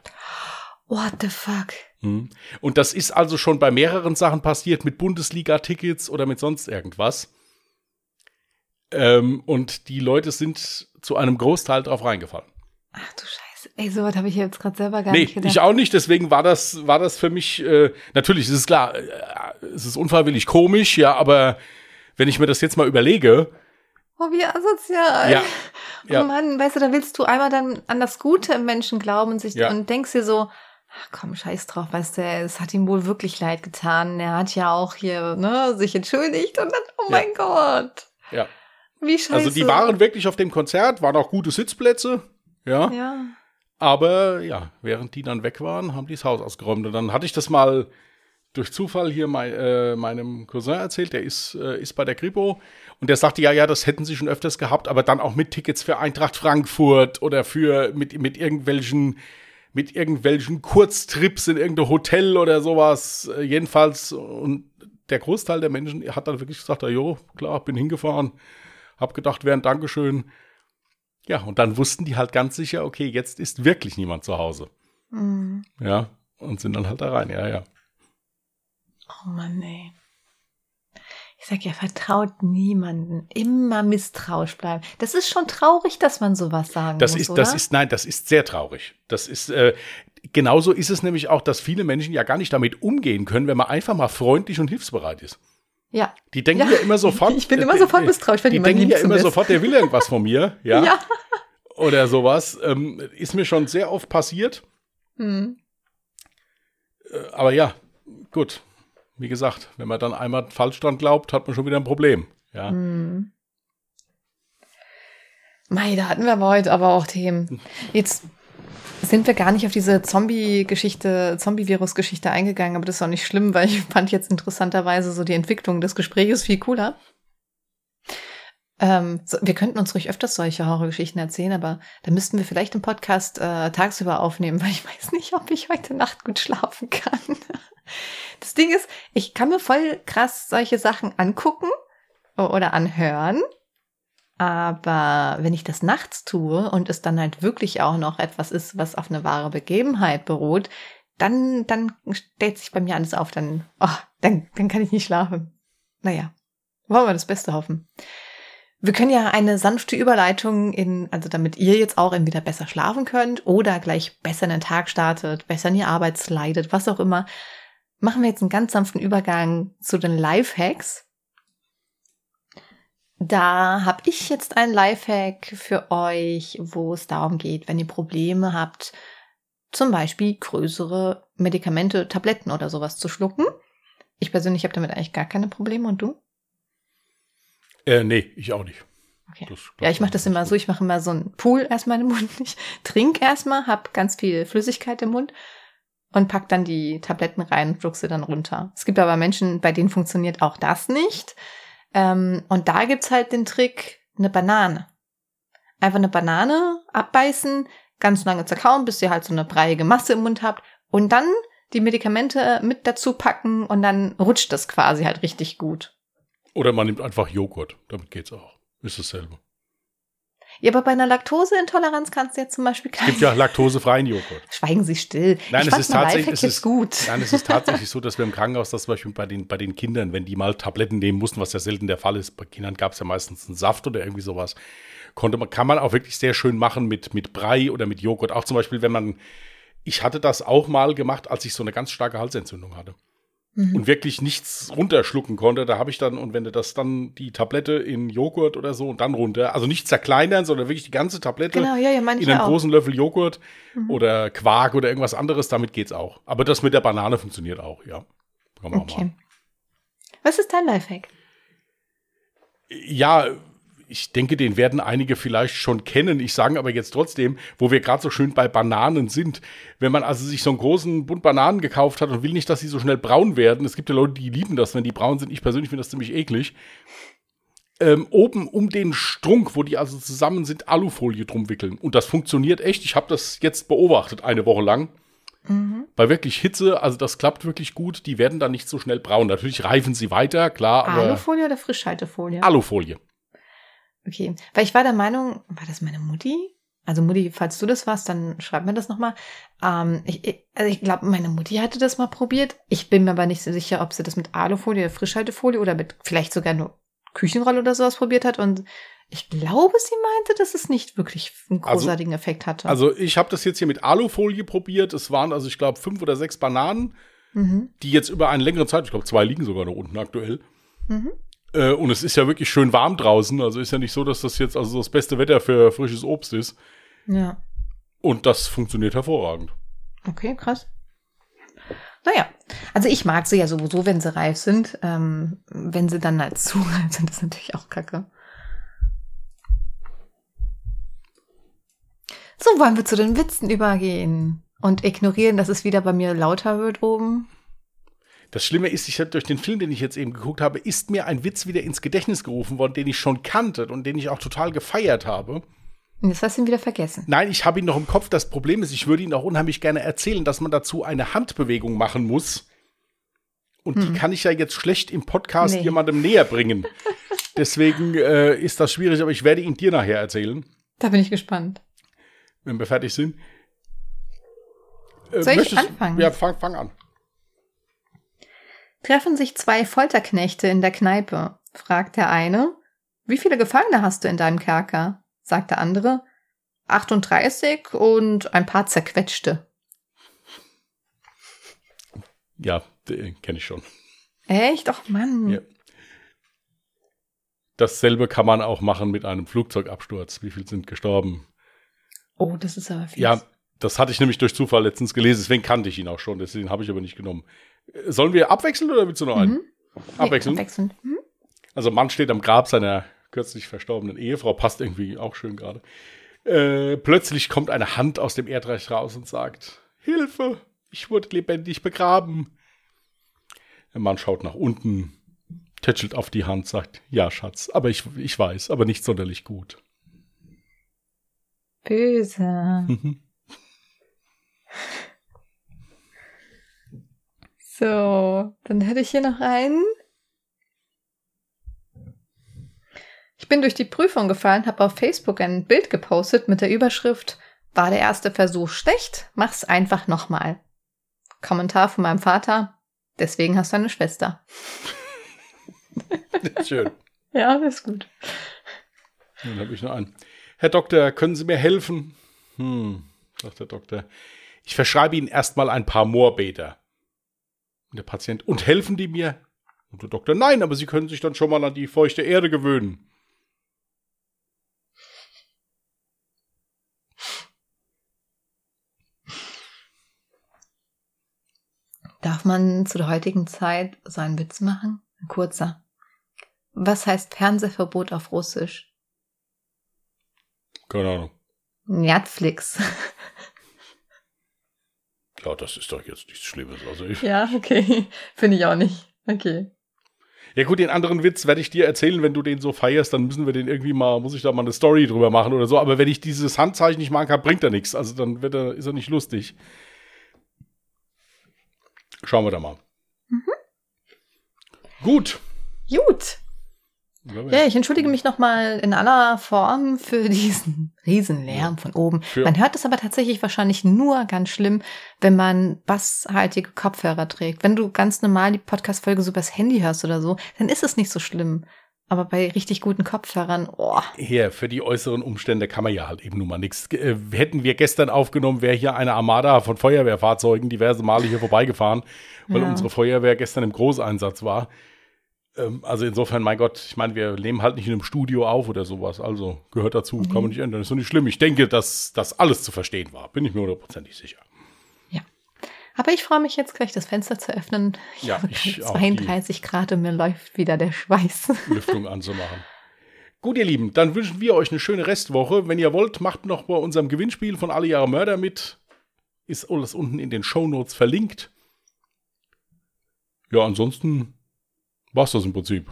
What the fuck? Mhm. Und das ist also schon bei mehreren Sachen passiert, mit Bundesliga-Tickets oder mit sonst irgendwas. Ähm, und die Leute sind zu einem Großteil drauf reingefallen. Ach du Scheiße. Ey, sowas habe ich jetzt gerade selber gar Nee, nicht gedacht. ich auch nicht, deswegen war das, war das für mich, äh, natürlich, es ist klar, äh, es ist unfreiwillig komisch, ja, aber wenn ich mir das jetzt mal überlege, Oh, wie asozial. Ja, Oh ja. Mann, weißt du, da willst du einmal dann an das Gute im Menschen glauben und, sich, Ja. und denkst dir so, ach komm, scheiß drauf, weißt du, es hat ihm wohl wirklich leid getan. Er hat ja auch hier, ne, sich entschuldigt und dann, oh Ja. mein Gott. ja, Wie scheiße. also die waren wirklich auf dem Konzert, waren auch gute Sitzplätze, ja, Ja. Aber ja, während die dann weg waren, haben die das Haus ausgeräumt und dann hatte ich das mal durch Zufall hier mein, äh, meinem Cousin erzählt, der ist, äh, ist bei der Kripo und der sagte, ja, ja, das hätten sie schon öfters gehabt, aber dann auch mit Tickets für Eintracht Frankfurt oder für mit, mit irgendwelchen mit irgendwelchen Kurztrips in irgendein Hotel oder sowas. Äh, jedenfalls, und der Großteil der Menschen hat dann wirklich gesagt, ja, jo, klar, bin hingefahren, hab gedacht, wäre ein Dankeschön. Ja, und dann wussten die halt ganz sicher, okay, jetzt ist wirklich niemand zu Hause. Mhm. Ja, und sind dann halt da rein, ja, ja. Oh Mann, ey. Ich sag ja, vertraut niemanden. Immer misstrauisch bleiben. Das ist schon traurig, dass man sowas sagen Das muss, ist, oder? das ist, nein, das ist sehr traurig. Das ist, äh, genauso ist es nämlich auch, dass viele Menschen ja gar nicht damit umgehen können, wenn man einfach mal freundlich und hilfsbereit ist. Ja. Die denken ja, Ja, immer sofort. ich bin immer sofort misstrauisch, wenn Die denken ja immer ist. sofort, der will irgendwas von mir, <laughs> ja, Ja. oder sowas. Ähm, ist mir schon sehr oft passiert. Hm. Äh, aber ja, gut. Wie gesagt, wenn man dann einmal falsch dran glaubt, hat man schon wieder ein Problem. Ja, Hm. Mei, da hatten wir aber heute aber auch Themen. Jetzt sind wir gar nicht auf diese Zombie-Geschichte, Zombie-Virus-Geschichte eingegangen, aber das ist auch nicht schlimm, weil ich fand jetzt interessanterweise so die Entwicklung des Gesprächs viel cooler. Ähm, so, wir könnten uns ruhig öfters solche Horrorgeschichten erzählen, aber da müssten wir vielleicht einen Podcast äh, tagsüber aufnehmen, weil ich weiß nicht, ob ich heute Nacht gut schlafen kann. Das Ding ist, ich kann mir voll krass solche Sachen angucken oder anhören. Aber wenn ich das nachts tue und es dann halt wirklich auch noch etwas ist, was auf eine wahre Begebenheit beruht, dann, dann stellt sich bei mir alles auf, dann, oh, dann, dann kann ich nicht schlafen. Naja, wollen wir das Beste hoffen. Wir können ja eine sanfte Überleitung in, also damit ihr jetzt auch entweder besser schlafen könnt oder gleich besser in den Tag startet, besser in die Arbeit slidet, was auch immer, machen wir jetzt einen ganz sanften Übergang zu den Lifehacks. Da habe ich jetzt ein Lifehack für euch, wo es darum geht, wenn ihr Probleme habt, zum Beispiel größere Medikamente, Tabletten oder sowas zu schlucken. Ich persönlich habe damit eigentlich gar keine Probleme und du? äh, nee, ich auch nicht. Okay. Ja, ich mache das immer so, ich mache immer so einen Pool erstmal im Mund. <laughs> Ich trinke erstmal, hab ganz viel Flüssigkeit im Mund und pack dann die Tabletten rein und schluck sie dann runter. Es gibt aber Menschen, bei denen funktioniert auch das nicht. Ähm, und da gibt's halt den Trick, eine Banane. Einfach eine Banane abbeißen, ganz lange zerkauen, bis ihr halt so eine breiige Masse im Mund habt und dann die Medikamente mit dazu packen und dann rutscht das quasi halt richtig gut. Oder man nimmt einfach Joghurt, damit geht's auch. Ist dasselbe. Ja, aber bei einer Laktoseintoleranz kannst du jetzt zum Beispiel Es kein gibt ja laktosefreien Joghurt. Schweigen Sie still. Nein, ich es ist tatsächlich, es ist, gut. nein, es ist tatsächlich <laughs> so, dass wir im Krankenhaus das zum Beispiel bei den, bei den Kindern, wenn die mal Tabletten nehmen mussten, was ja selten der Fall ist, bei Kindern gab es ja meistens einen Saft oder irgendwie sowas, konnte man, kann man auch wirklich sehr schön machen mit, mit Brei oder mit Joghurt. Auch zum Beispiel, wenn man, ich hatte das auch mal gemacht, als ich so eine ganz starke Halsentzündung hatte. Mhm. Und wirklich nichts runterschlucken konnte, da habe ich dann, und wenn du das dann, die Tablette in Joghurt oder so und dann runter, also nicht zerkleinern, sondern wirklich die ganze Tablette Genau, ja, ja, in einen auch. großen Löffel Joghurt Mhm. oder Quark oder irgendwas anderes, damit geht's auch. Aber das mit der Banane funktioniert auch, ja. Kann man auch Okay. machen. Was ist dein Lifehack? Ja, ich denke, den werden einige vielleicht schon kennen. Ich sage aber jetzt trotzdem, wo wir gerade so schön bei Bananen sind. Wenn man also sich so einen großen Bund Bananen gekauft hat und will nicht, dass sie so schnell braun werden. Es gibt ja Leute, die lieben das, wenn die braun sind. Ich persönlich finde das ziemlich eklig. ähm, oben um den Strunk, wo die also zusammen sind, Alufolie drum wickeln. Und das funktioniert echt. Ich habe das jetzt beobachtet, eine Woche lang. Mhm. Bei wirklich Hitze, also das klappt wirklich gut. Die werden dann nicht so schnell braun. Natürlich reifen sie weiter, klar, Alufolie oder Frischhaltefolie? Alufolie. Okay, weil ich war der Meinung, war das meine Mutti? Also Mutti, falls du das warst, dann schreib mir das nochmal. Ähm, ich, also ich glaube, meine Mutti hatte das mal probiert. Ich bin mir aber nicht so sicher, ob sie das mit Alufolie oder Frischhaltefolie oder mit vielleicht sogar nur Küchenrolle oder sowas probiert hat. Und ich glaube, sie meinte, dass es nicht wirklich einen Also- großartigen Effekt hatte. Also ich habe das jetzt hier mit Alufolie probiert. Es waren also, ich glaube, fünf oder sechs Bananen, mhm. die jetzt über eine längere Zeit, ich glaube, zwei liegen sogar noch unten aktuell. Mhm. Äh, und es ist ja wirklich schön warm draußen. Also ist ja nicht so, dass das jetzt also das beste Wetter für frisches Obst ist. Ja. Und das funktioniert hervorragend. Okay, krass. Naja, also ich mag sie ja sowieso, wenn sie reif sind. Ähm, wenn sie dann als <laughs> zu reif sind, ist natürlich auch kacke. So, wollen wir zu den Witzen übergehen und ignorieren, dass es wieder bei mir lauter wird oben. Das Schlimme ist, ich hab durch den Film, den ich jetzt eben geguckt habe, ist mir ein Witz wieder ins Gedächtnis gerufen worden, den ich schon kannte und den ich auch total gefeiert habe. Und jetzt hast du ihn wieder vergessen. Nein, ich habe ihn noch im Kopf. Das Problem ist, ich würde ihn auch unheimlich gerne erzählen, dass man dazu eine Handbewegung machen muss. Und die kann ich ja jetzt schlecht im Podcast Nee. jemandem näher bringen. <laughs> Deswegen äh, ist das schwierig, aber ich werde ihn dir nachher erzählen, Da bin ich gespannt. wenn wir fertig sind. Äh, Soll ich möchtest- anfangen? Ja, fang, fang an. Treffen sich zwei Folterknechte in der Kneipe, fragt der eine. Wie viele Gefangene hast du in deinem Kerker? sagt der andere. 38 und ein paar zerquetschte. Ja, kenne ich schon. Echt? Och Mann. Ja. Dasselbe kann man auch machen mit einem Flugzeugabsturz. Wie viele sind gestorben? Oh, das ist aber fies. Ja, das hatte ich nämlich durch Zufall letztens gelesen, deswegen kannte ich ihn auch schon, deswegen habe ich aber nicht genommen. Sollen wir abwechseln oder willst du noch einen? Mhm. Abwechseln. Nee, abwechselnd. Hm? Also Mann steht am Grab seiner kürzlich verstorbenen Ehefrau, passt irgendwie auch schön gerade. Äh, plötzlich kommt eine Hand aus dem Erdreich raus und sagt, Hilfe, ich wurde lebendig begraben. Der Mann schaut nach unten, tätschelt auf die Hand, sagt, ja, Schatz, aber ich, ich weiß, aber nicht sonderlich gut. Böse. <laughs> So, dann hätte ich hier noch einen. Ich bin durch die Prüfung gefallen, habe auf Facebook ein Bild gepostet mit der Überschrift War der erste Versuch schlecht? Mach's einfach nochmal. Kommentar von meinem Vater. Deswegen hast du eine Schwester. <laughs> Schön. Ja, das ist gut. Dann habe ich noch einen. Herr Doktor, können Sie mir helfen? Hm, sagt der Doktor. Ich verschreibe Ihnen erstmal ein paar Moorbäder. Und der Patient, und helfen die mir? Und der Doktor, nein, aber Sie können sich dann schon mal an die feuchte Erde gewöhnen. Darf man zu der heutigen Zeit so einen Witz machen? Ein kurzer. Was heißt Fernsehverbot auf Russisch? Keine Ahnung. Netflix. <laughs> Ja, das ist doch jetzt nichts Schlimmes. Also ich, Ja, okay. <laughs> Finde ich auch nicht. Okay. ja gut, den anderen Witz werde ich dir erzählen, wenn du den so feierst, dann müssen wir den irgendwie mal, muss ich da mal eine Story drüber machen oder so. Aber wenn ich dieses Handzeichen nicht machen kann, bringt er nichts. Also dann wird er, ist er nicht lustig. Schauen wir da mal. Gut. Gut. Ja, ich entschuldige mich nochmal in aller Form für diesen <laughs> Riesenlärm von oben. Für- Man hört es aber tatsächlich wahrscheinlich nur ganz schlimm, wenn man basshaltige Kopfhörer trägt. Wenn du ganz normal die Podcast-Folge so übers Handy hörst oder so, dann ist es nicht so schlimm. Aber bei richtig guten Kopfhörern, oh, Hier, für die äußeren Umstände kann man ja halt eben nun mal nichts. Äh, hätten wir gestern aufgenommen, wäre hier eine Armada von Feuerwehrfahrzeugen diverse Male hier vorbeigefahren, weil Ja. unsere Feuerwehr gestern im Großeinsatz war. Ähm, also insofern, mein Gott, ich meine, wir nehmen halt nicht in einem Studio auf oder sowas. Also gehört dazu, kann man nicht ändern. Ist doch nicht schlimm. Ich denke, dass das alles zu verstehen war. Bin ich mir hundertprozentig sicher. Aber ich freue mich jetzt gleich, das Fenster zu öffnen. Ich Ja, habe ich gerade auch, 32 Grad und mir läuft wieder der Schweiß. Lüftung anzumachen. Gut, ihr Lieben, dann wünschen wir euch eine schöne Restwoche. Wenn ihr wollt, macht noch bei unserem Gewinnspiel von Alle Jahre Mörder mit. Ist alles unten in den Shownotes verlinkt. Ja, ansonsten war's das im Prinzip.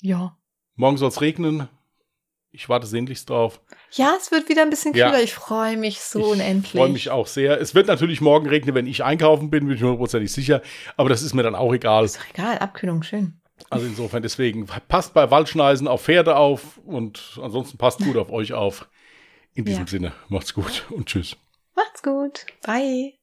Ja. Morgen soll es regnen. Ich warte sehnlichst drauf. Ja, es wird wieder ein bisschen Ja. kühler. Ich freue mich so Ich unendlich. freue mich auch sehr. Es wird natürlich morgen regnen, wenn ich einkaufen bin, bin ich mir hundertprozentig sicher. Aber das ist mir dann auch egal. Ist doch egal, Abkühlung, schön. Also insofern deswegen, passt bei Waldschneisen auf Pferde auf und ansonsten passt gut auf euch auf. In diesem Ja. Sinne, macht's gut und tschüss. Macht's gut. Bye.